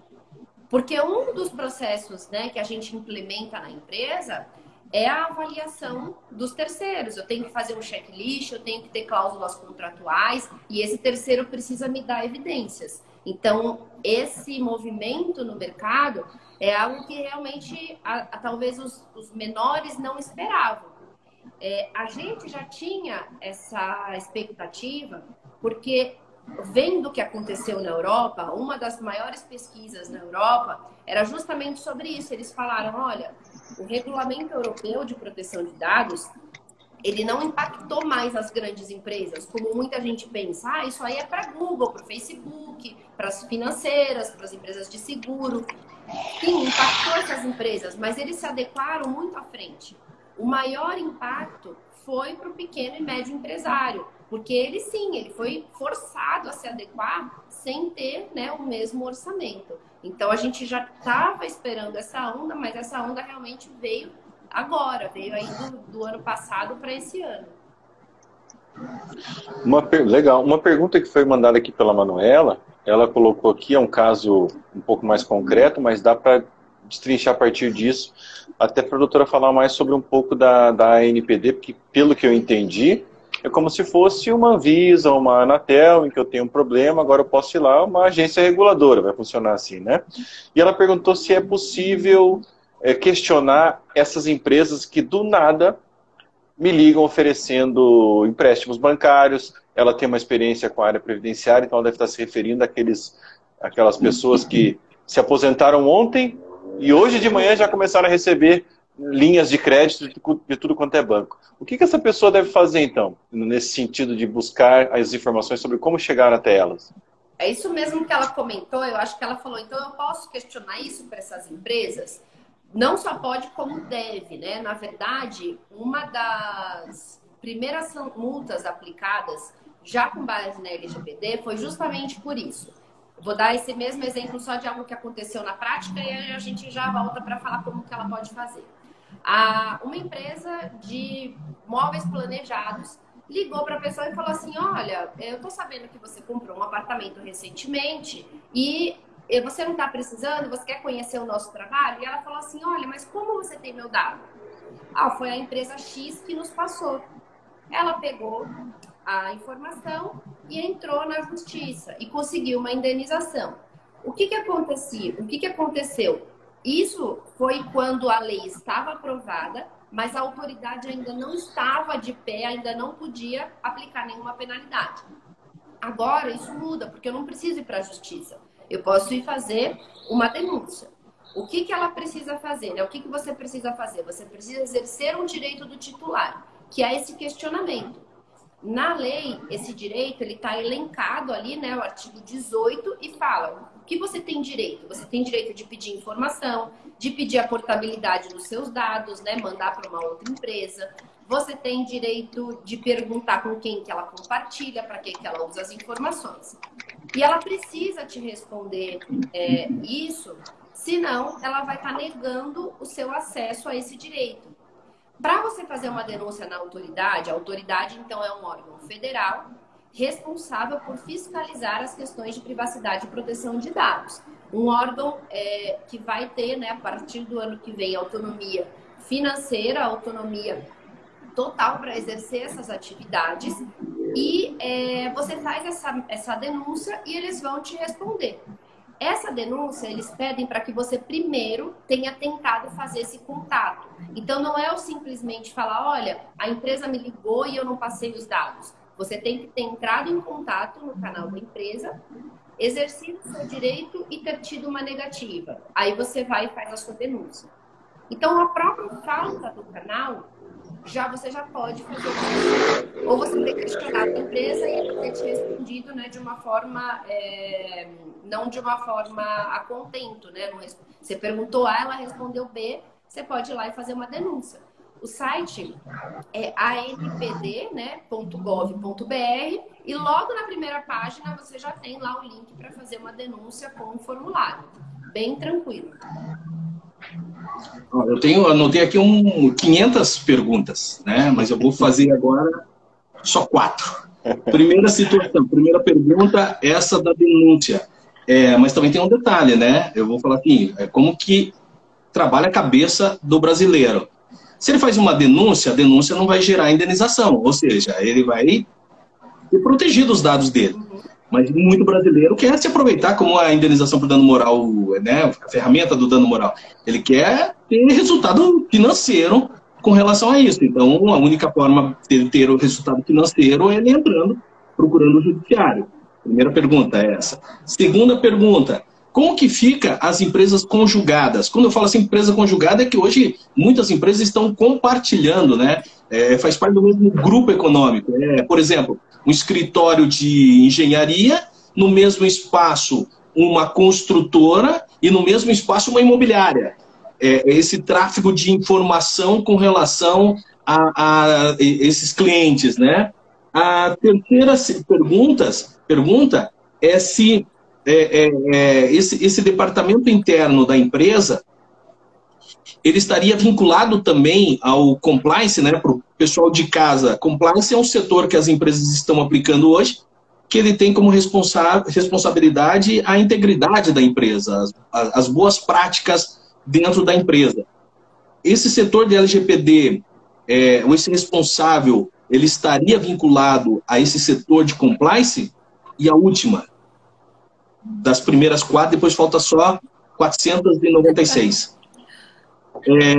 Porque um dos processos né, que a gente implementa na empresa é a avaliação dos terceiros. Eu tenho que fazer um checklist, eu tenho que ter cláusulas contratuais e esse terceiro precisa me dar evidências. Então, esse movimento no mercado é algo que realmente a, a, talvez os, os menores não esperavam. É, a gente já tinha essa expectativa, porque vendo o que aconteceu na Europa, uma das maiores pesquisas na Europa era justamente sobre isso. Eles falaram, olha, o regulamento europeu de proteção de dados ele não impactou mais as grandes empresas, como muita gente pensa, ah, isso aí é para Google, para o Facebook, para as financeiras, para as empresas de seguro. Sim, impactou essas empresas, mas eles se adequaram muito à frente. O maior impacto foi para o pequeno e médio empresário, porque ele sim, ele foi forçado a se adequar sem ter né, o mesmo orçamento. Então a gente já estava esperando essa onda, mas essa onda realmente veio agora, veio aí do, do ano passado para esse ano. Uma per... Legal. Uma pergunta que foi mandada aqui pela Manuela, ela colocou aqui, é um caso um pouco mais concreto, mas dá para destrinchar a partir disso, até para a doutora falar mais sobre um pouco da, da ANPD, porque pelo que eu entendi, é como se fosse uma Visa, uma Anatel, em que eu tenho um problema, agora eu posso ir lá, uma agência reguladora, vai funcionar assim, né? E ela perguntou se é possível é, questionar essas empresas que do nada me ligam oferecendo empréstimos bancários. Ela tem uma experiência com a área previdenciária, então ela deve estar se referindo àqueles, àquelas pessoas que se aposentaram ontem e hoje de manhã já começaram a receber linhas de crédito de tudo quanto é banco. O que, que essa pessoa deve fazer, então, nesse sentido de buscar as informações sobre como chegar até elas? É isso mesmo que ela comentou, eu acho que ela falou, então eu posso questionar isso para essas empresas? não só pode, como deve, né? Na verdade, uma das primeiras multas aplicadas já com base na LGPD foi justamente por isso. Vou dar esse mesmo exemplo só de algo que aconteceu na prática e a gente já volta para falar como que ela pode fazer. A, uma empresa de móveis planejados ligou para a pessoa e falou assim: Olha, eu estou sabendo que você comprou um apartamento recentemente e você não está precisando, você quer conhecer o nosso trabalho? E ela falou assim: olha, mas como você tem meu dado? Ah, foi a empresa X que nos passou. Ela pegou a informação e entrou na justiça e conseguiu uma indenização. O que que acontecia? O que que aconteceu? Isso foi quando a lei estava aprovada, mas a autoridade ainda não estava de pé, ainda não podia aplicar nenhuma penalidade. Agora isso muda, porque eu não preciso ir para a justiça. Eu posso ir fazer uma denúncia. O que, que ela precisa fazer? Né? O que, que você precisa fazer? Você precisa exercer um direito do titular, que é esse questionamento. Na lei, esse direito ele está elencado ali, né, o artigo 18, e fala que você tem direito. Você tem direito de pedir informação, de pedir a portabilidade dos seus dados, né, mandar para uma outra empresa. Você tem direito de perguntar com quem que ela compartilha, para que, que ela usa as informações. E ela precisa te responder é, isso, senão ela vai estar tá negando o seu acesso a esse direito. Para você fazer uma denúncia na autoridade, a autoridade então é um órgão federal responsável por fiscalizar as questões de privacidade e proteção de dados. Um órgão é, que vai ter, né, a partir do ano que vem, autonomia financeira, autonomia total para exercer essas atividades e é, você faz essa, essa denúncia e eles vão te responder. Essa denúncia, eles pedem para que você primeiro tenha tentado fazer esse contato. Então, não é o simplesmente falar, olha, a empresa me ligou e eu não passei os dados. Você tem que ter entrado em contato no canal da empresa, exercido seu direito e ter tido uma negativa. Aí você vai e faz a sua denúncia. Então, a própria falta do canal já você já pode fazer isso. Ou você ter questionado a empresa e ter te respondido né, de uma forma, é, não de uma forma a contento, né? Você perguntou A, ela respondeu B, você pode ir lá e fazer uma denúncia. O site é anpd.gov.br né, e logo na primeira página você já tem lá o link para fazer uma denúncia com o formulário. Bem tranquilo. Eu tenho, anotei aqui um 500 perguntas, né? Mas eu vou fazer agora só quatro. Primeira situação, primeira pergunta, essa da denúncia. É, mas também tem um detalhe, né? Eu vou falar assim, é como que trabalha a cabeça do brasileiro. Se ele faz uma denúncia, a denúncia não vai gerar indenização, ou seja, ele vai ter protegido os dados dele. Mas muito brasileiro quer se aproveitar como a indenização por dano moral, né, a ferramenta do dano moral. Ele quer ter resultado financeiro com relação a isso. Então, a única forma de ter o resultado financeiro é ele entrando, procurando o judiciário. Primeira pergunta é essa. Segunda pergunta, como que fica as empresas conjugadas? Quando eu falo assim, empresa conjugada, é que hoje muitas empresas estão compartilhando, né? É, faz parte do mesmo grupo econômico. É, por exemplo, um escritório de engenharia, no mesmo espaço uma construtora e no mesmo espaço uma imobiliária. É, esse tráfego de informação com relação a, a esses clientes, né? A terceira perguntas, pergunta é se é, é, é, esse, esse departamento interno da empresa ele estaria vinculado também ao compliance, né, para o pessoal de casa. Compliance é um setor que as empresas estão aplicando hoje, que ele tem como responsa responsabilidade a integridade da empresa, as, as, boas práticas dentro da empresa. Esse setor de LGPD, é, ou esse responsável, ele estaria vinculado a esse setor de compliance? E a última, das primeiras quatro, depois falta só 496. É,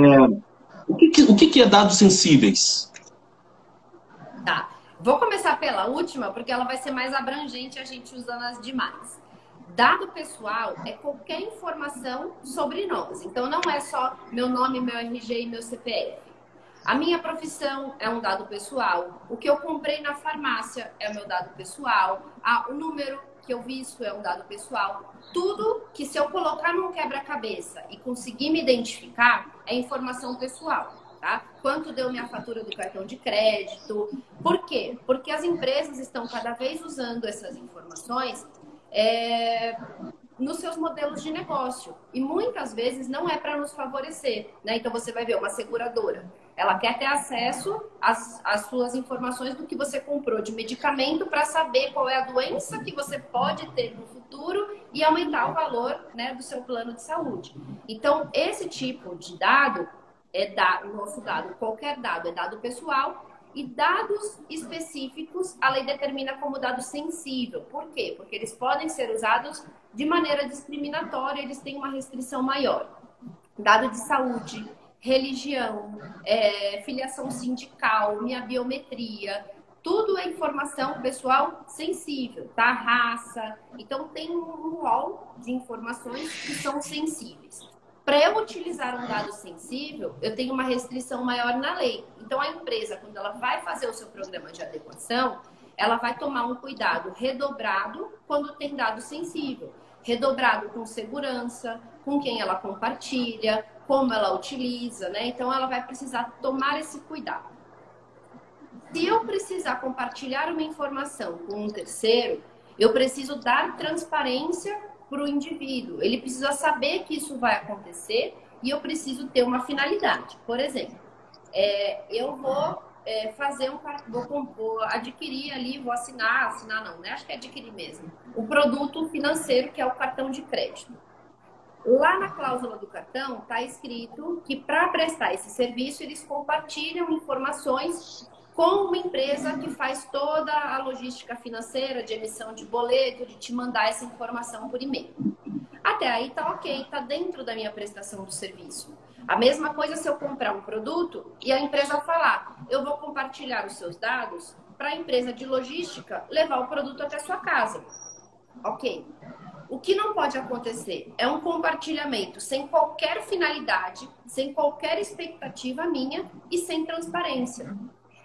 o que, o que, que é dados sensíveis? Tá. Vou começar pela última, porque ela vai ser mais abrangente a gente usando as demais. Dado pessoal é qualquer informação sobre nós. Então, não é só meu nome, meu RG e meu CPF. A minha profissão é um dado pessoal. O que eu comprei na farmácia é o meu dado pessoal. Ah, o número que eu visto é um dado pessoal. Tudo que se eu colocar num quebra-cabeça e conseguir me identificar é informação pessoal. Tá? Quanto deu minha fatura do cartão de crédito? Por quê? Porque as empresas estão cada vez usando essas informações é, nos seus modelos de negócio. E muitas vezes não é para nos favorecer. Né? Então você vai ver uma seguradora. Ela quer ter acesso às, às suas informações do que você comprou de medicamento para saber qual é a doença que você pode ter no futuro e aumentar o valor né, do seu plano de saúde. Então, esse tipo de dado é da, o nosso dado, qualquer dado é dado pessoal e dados específicos a lei determina como dado sensível. Por quê? Porque eles podem ser usados de maneira discriminatória, eles têm uma restrição maior. Dado de saúde, religião, é, filiação sindical, minha biometria, tudo é informação pessoal sensível, tá? Raça. Então tem um rol de informações que são sensíveis. Para eu utilizar um dado sensível, eu tenho uma restrição maior na lei. Então, a empresa, quando ela vai fazer o seu programa de adequação, ela vai tomar um cuidado redobrado quando tem dado sensível. Redobrado com segurança, com quem ela compartilha, como ela utiliza, né? Então, ela vai precisar tomar esse cuidado. Se eu precisar compartilhar uma informação com um terceiro, eu preciso dar transparência para o indivíduo. Ele precisa saber que isso vai acontecer e eu preciso ter uma finalidade. Por exemplo, é, eu vou é, fazer um vou, vou, adquirir ali, vou assinar, assinar não, né? Acho que é adquirir mesmo. O produto financeiro que é o cartão de crédito. Lá na cláusula do cartão está escrito que para prestar esse serviço eles compartilham informações com uma empresa que faz toda a logística financeira de emissão de boleto, de te mandar essa informação por e-mail. Até aí tá ok, tá dentro da minha prestação do serviço. A mesma coisa se eu comprar um produto e a empresa falar, eu vou compartilhar os seus dados para a empresa de logística levar o produto até sua casa. Ok. O que não pode acontecer é um compartilhamento sem qualquer finalidade, sem qualquer expectativa minha e sem transparência.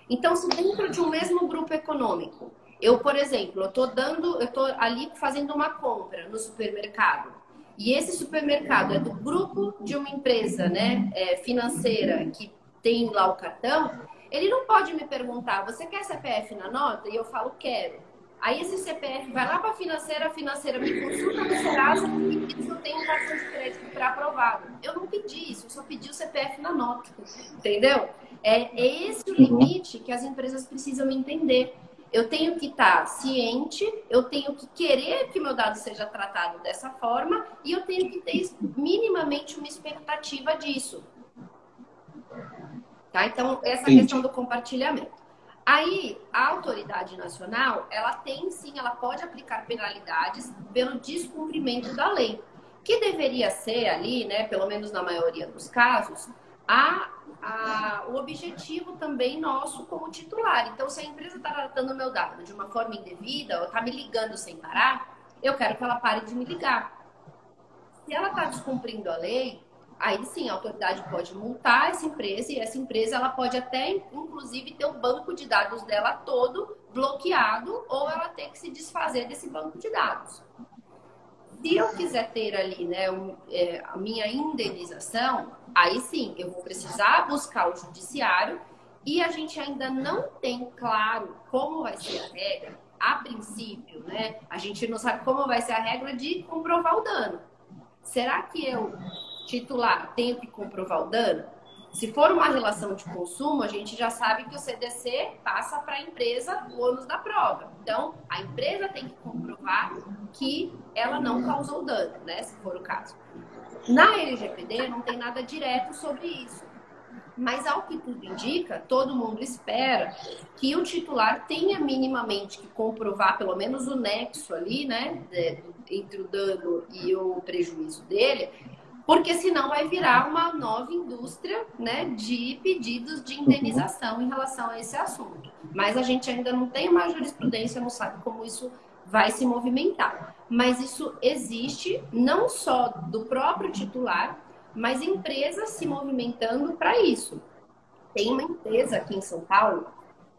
Então, se dentro de um mesmo grupo econômico, eu, por exemplo, eu estou dando, eu estou ali fazendo uma compra no supermercado e esse supermercado é do grupo de uma empresa, né, é, financeira que tem lá o cartão, ele não pode me perguntar, você quer CPF na nota? E eu falo, quero. Aí esse CPF vai lá para a financeira, a financeira me consulta no Serasa e diz que eu tenho um cartão de crédito pré-aprovado. Eu não pedi isso, eu só pedi o CPF na nota, entendeu? É, é esse o uhum. limite que as empresas precisam entender. Eu tenho que estar ciente, eu tenho que querer que meu dado seja tratado dessa forma e eu tenho que ter minimamente uma expectativa disso. Tá? Então, essa Entendi. questão do compartilhamento. Aí, a autoridade nacional, ela tem sim, ela pode aplicar penalidades pelo descumprimento da lei, que deveria ser ali, né, pelo menos na maioria dos casos, a, a, o objetivo também nosso como titular. Então, se a empresa está tratando meu dado de uma forma indevida ou está me ligando sem parar, eu quero que ela pare de me ligar. Se ela está descumprindo a lei, aí sim a autoridade pode multar essa empresa e essa empresa ela pode até, inclusive, ter o banco de dados dela todo bloqueado ou ela ter que se desfazer desse banco de dados. Se eu quiser ter ali né, um, é, a minha indenização, aí sim eu vou precisar buscar o judiciário e a gente ainda não tem claro como vai ser a regra. A princípio, né, a gente não sabe como vai ser a regra de comprovar o dano. Será que eu titular tenho que comprovar o dano? Se for uma relação de consumo, a gente já sabe que o CDC passa para a empresa o ônus da prova. Então, a empresa tem que comprovar que ela não causou dano, né? Se for o caso. Na LGPD não tem nada direto sobre isso. Mas ao que tudo indica, todo mundo espera que o titular tenha minimamente que comprovar pelo menos o nexo ali, né, entre o dano e o prejuízo dele, porque senão vai virar uma nova indústria né, de pedidos de indenização em relação a esse assunto. Mas a gente ainda não tem uma jurisprudência, não sabe como isso vai se movimentar. Mas isso existe não só do próprio titular, mas empresas se movimentando para isso. Tem uma empresa aqui em São Paulo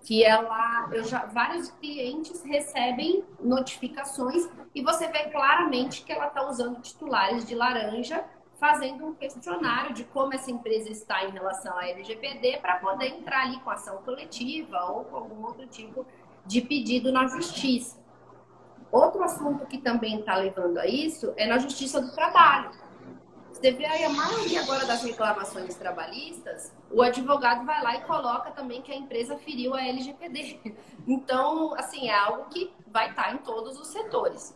que ela, eu já, vários clientes recebem notificações e você vê claramente que ela está usando titulares de laranja fazendo um questionário de como essa empresa está em relação à LGPD para poder entrar ali com ação coletiva ou com algum outro tipo de pedido na justiça. Outro assunto que também está levando a isso é na justiça do trabalho. Você vê aí a maioria agora das reclamações trabalhistas, o advogado vai lá e coloca também que a empresa feriu a LGPD. Então, assim, é algo que vai estar tá em todos os setores.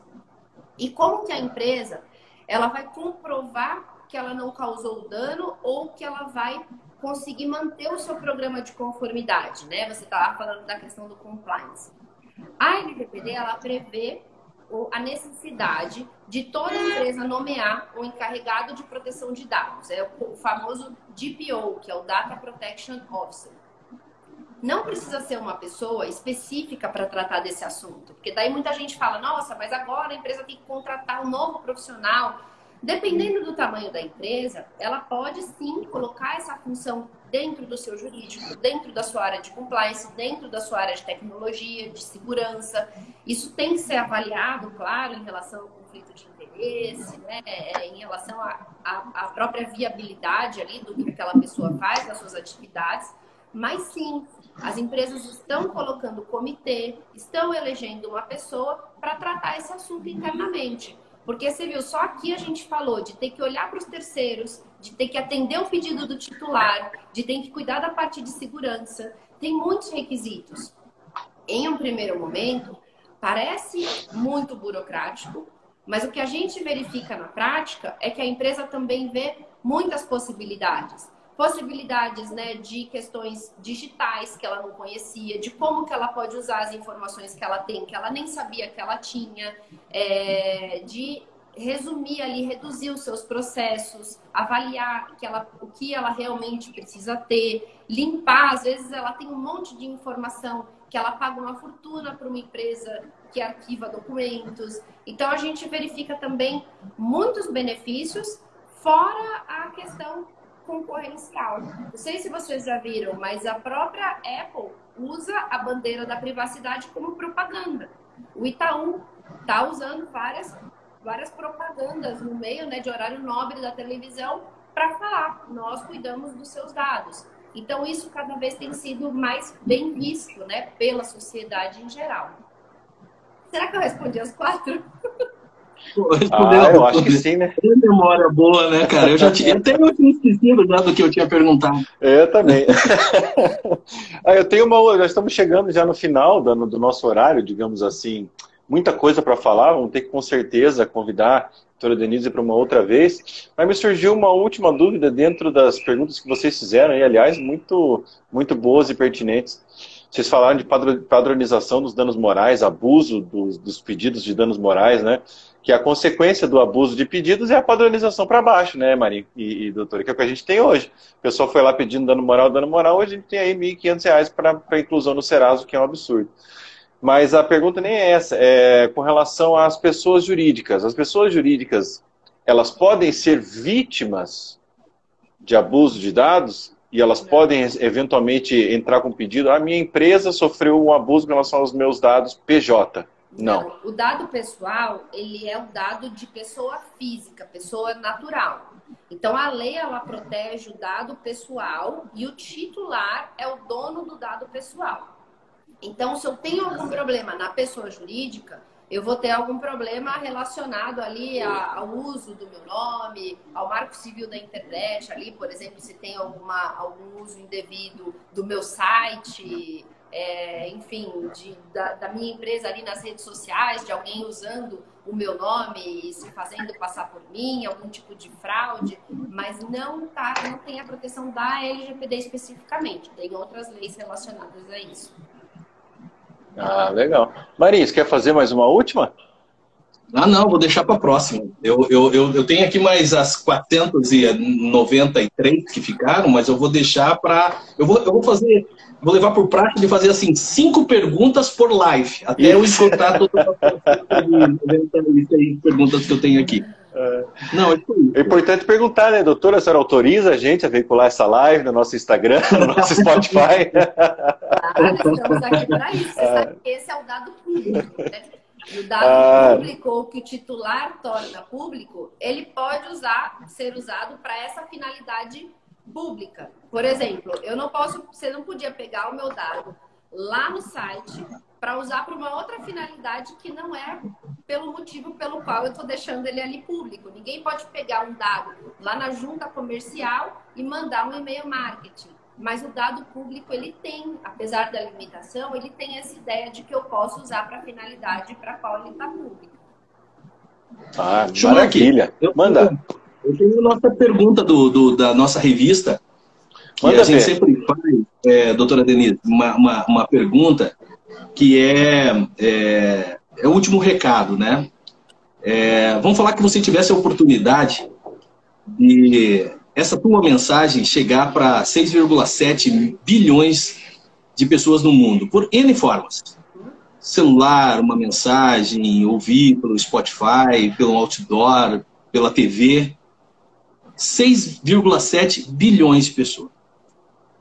E como que a empresa ela vai comprovar que ela não causou dano ou que ela vai conseguir manter o seu programa de conformidade, né? Você estava falando da questão do compliance. A LGPD, ela prevê a necessidade de toda empresa nomear um encarregado de proteção de dados, é o famoso DPO, que é o Data Protection Officer. Não precisa ser uma pessoa específica para tratar desse assunto, porque daí muita gente fala: nossa, mas agora a empresa tem que contratar um novo profissional Dependendo do tamanho da empresa, ela pode sim colocar essa função dentro do seu jurídico, dentro da sua área de compliance, dentro da sua área de tecnologia, de segurança. Isso tem que ser avaliado, claro, em relação ao conflito de interesse, né? É, em relação à própria viabilidade ali do que aquela pessoa faz, das suas atividades. Mas sim, as empresas estão colocando comitê, estão elegendo uma pessoa para tratar esse assunto internamente. Porque você viu, só aqui a gente falou de ter que olhar para os terceiros, de ter que atender o pedido do titular, de ter que cuidar da parte de segurança. Tem muitos requisitos. Em um primeiro momento, parece muito burocrático, mas o que a gente verifica na prática é que a empresa também vê muitas possibilidades possibilidades né, de questões digitais que ela não conhecia, de como que ela pode usar as informações que ela tem, que ela nem sabia que ela tinha, é, de resumir ali, reduzir os seus processos, avaliar que ela, o que ela realmente precisa ter, limpar, às vezes ela tem um monte de informação que ela paga uma fortuna para uma empresa que arquiva documentos. Então a gente verifica também muitos benefícios, fora a questão concorrencial. Não sei se vocês já viram, mas a própria Apple usa a bandeira da privacidade como propaganda. O Itaú está usando várias, várias propagandas no meio né, de horário nobre da televisão para falar, nós cuidamos dos seus dados. Então, isso cada vez tem sido mais bem visto né, pela sociedade em geral. Será que eu respondi as quatro? ah, eu acho que sim, né? Tem memória boa, né, cara? Eu já tinha, até eu tinha esquecido já do que eu tinha perguntado. Eu também. ah, eu tenho uma, já estamos chegando já no final do, do nosso horário, digamos assim. Muita coisa para falar, vamos ter que com certeza convidar a doutora Denise para uma outra vez. Mas me surgiu uma última dúvida dentro das perguntas que vocês fizeram, e aliás, muito, muito boas e pertinentes. Vocês falaram de padronização dos danos morais, abuso dos, dos pedidos de danos morais, né? Que a consequência do abuso de pedidos é a padronização para baixo, né, Maria e, e doutora, que é o que a gente tem hoje. O pessoal foi lá pedindo dando moral, dando moral, hoje a gente tem aí R$ 1.500 para inclusão no Serasa, que é um absurdo. Mas a pergunta nem é essa, é com relação às pessoas jurídicas. As pessoas jurídicas, elas podem ser vítimas de abuso de dados e elas podem eventualmente entrar com pedido. A minha empresa sofreu um abuso em relação aos meus dados PJ. Não. Não. O dado pessoal, ele é o dado de pessoa física, pessoa natural. Então, a lei, ela protege o dado pessoal e o titular é o dono do dado pessoal. Então, se eu tenho algum problema na pessoa jurídica, eu vou ter algum problema relacionado ali ao uso do meu nome, ao marco civil da internet, ali, por exemplo, se tem alguma, algum uso indevido do meu site, é, enfim, de, da, da, minha empresa ali nas redes sociais, de alguém usando o meu nome e se fazendo passar por mim, algum tipo de fraude, mas não, tá, não tem a proteção da LGPD especificamente, tem outras leis relacionadas a isso. Ah, legal. Maris, quer fazer mais uma última? Ah, não, vou deixar para a próxima. Eu, eu, eu, eu, tenho aqui mais as 493 que ficaram, mas eu vou deixar para. Eu vou, eu vou fazer vou levar por prática de fazer assim, cinco perguntas por live, até Isso. eu escutar todas as perguntas que eu tenho aqui. É. Não, é, é importante perguntar, né, doutora, a senhora autoriza a gente a veicular essa live no nosso Instagram, no nosso Spotify? Ah, estamos aqui para isso. Você sabe que esse é o dado público, né? E o dado ah. público, ou que o titular torna público, ele pode usar, ser usado para essa finalidade pública. Por exemplo, eu não posso, você não podia pegar o meu dado lá no site para usar para uma outra finalidade que não é pelo motivo pelo qual eu estou deixando ele ali público. Ninguém pode pegar um dado lá na junta comercial e mandar um e-mail marketing. Mas o dado público ele tem, apesar da limitação, ele tem essa ideia de que eu posso usar para a finalidade para qual ele está público. Ah, maravilha. Manda. Eu tenho a nossa pergunta do, do, da nossa revista, que Manda a gente ver. sempre faz, é, doutora Denise, uma, uma, uma pergunta que é, é, é, o último recado, né? É, vamos falar que você tivesse a oportunidade de essa tua mensagem chegar para 6,7 bilhões de pessoas no mundo, por N formas. Celular, uma mensagem, ouvir pelo Spotify, pelo outdoor, pela TV. 6,7 bilhões de pessoas.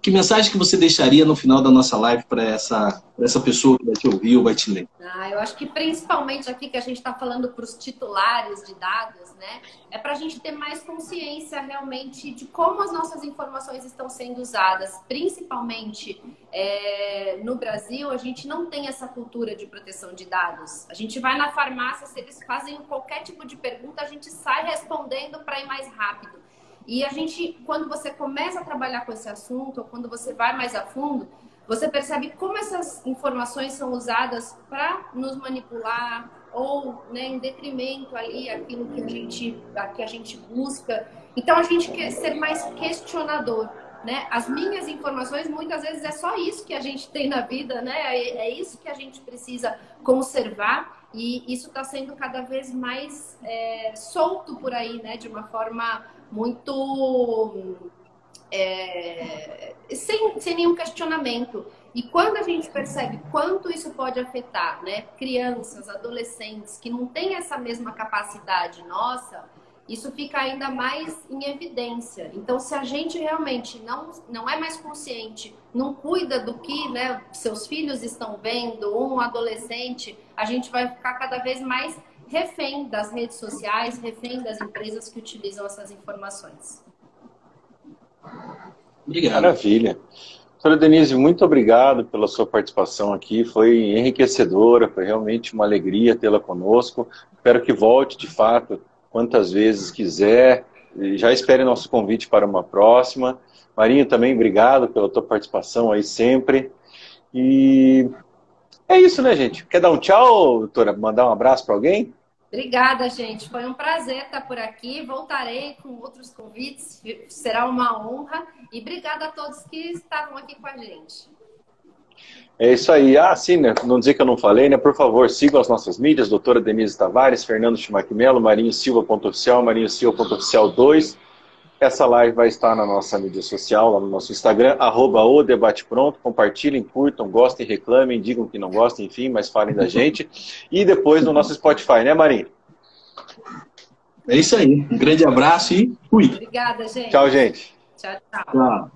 Que mensagem que você deixaria no final da nossa live para essa, essa pessoa que vai te ouvir ou vai te ler? Ah, eu acho que principalmente aqui que a gente está falando para os titulares de dados, né? É para a gente ter mais consciência realmente de como as nossas informações estão sendo usadas. Principalmente é, no Brasil, a gente não tem essa cultura de proteção de dados. A gente vai na farmácia, se eles fazem qualquer tipo de pergunta, a gente sai respondendo para ir mais rápido. E a gente, quando você começa a trabalhar com esse assunto, ou quando você vai mais a fundo, você percebe como essas informações são usadas para nos manipular ou né, em detrimento ali aquilo que a gente, que a gente busca. Então a gente quer ser mais questionador. Né? As minhas informações muitas vezes é só isso que a gente tem na vida, né? É, é isso que a gente precisa conservar e isso está sendo cada vez mais é, solto por aí, né? De uma forma muito é, sem, sem nenhum questionamento. E quando a gente percebe quanto isso pode afetar né, crianças, adolescentes que não têm essa mesma capacidade nossa, isso fica ainda mais em evidência. Então, se a gente realmente não, não é mais consciente, não cuida do que né, seus filhos estão vendo, um adolescente, a gente vai ficar cada vez mais refém das redes sociais, refém das empresas que utilizam essas informações. Obrigado. Maravilha. Doutora Denise, muito obrigado pela sua participação aqui. Foi enriquecedora, foi realmente uma alegria tê-la conosco. Espero que volte, de fato, quantas vezes quiser. Já espere nosso convite para uma próxima. Marinho, também obrigado pela tua participação aí sempre. E é isso, né, gente? Quer dar um tchau, doutora? Mandar um abraço para alguém? Obrigada, gente. Foi um prazer estar por aqui. Voltarei com outros convites. Será uma honra. E obrigada a todos que estavam aqui com a gente. É isso aí. Ah, sim, né? Não dizer que eu não falei, né? Por favor, sigam as nossas mídias, doutora Denise Tavares, Fernando Chimac Melo, Marinho Silva.oficial, Marinho Silva.oficial 2. Essa live vai estar na nossa mídia social, lá no nosso Instagram, arroba o debate pronto. Compartilhem, curtam, gostem, reclamem, digam que não gostem, enfim, mas falem da gente. E depois no nosso Spotify, né, Marinho? É isso aí. Um grande abraço e fui. Obrigada, gente. Tchau, gente. Tchau, tchau. tchau.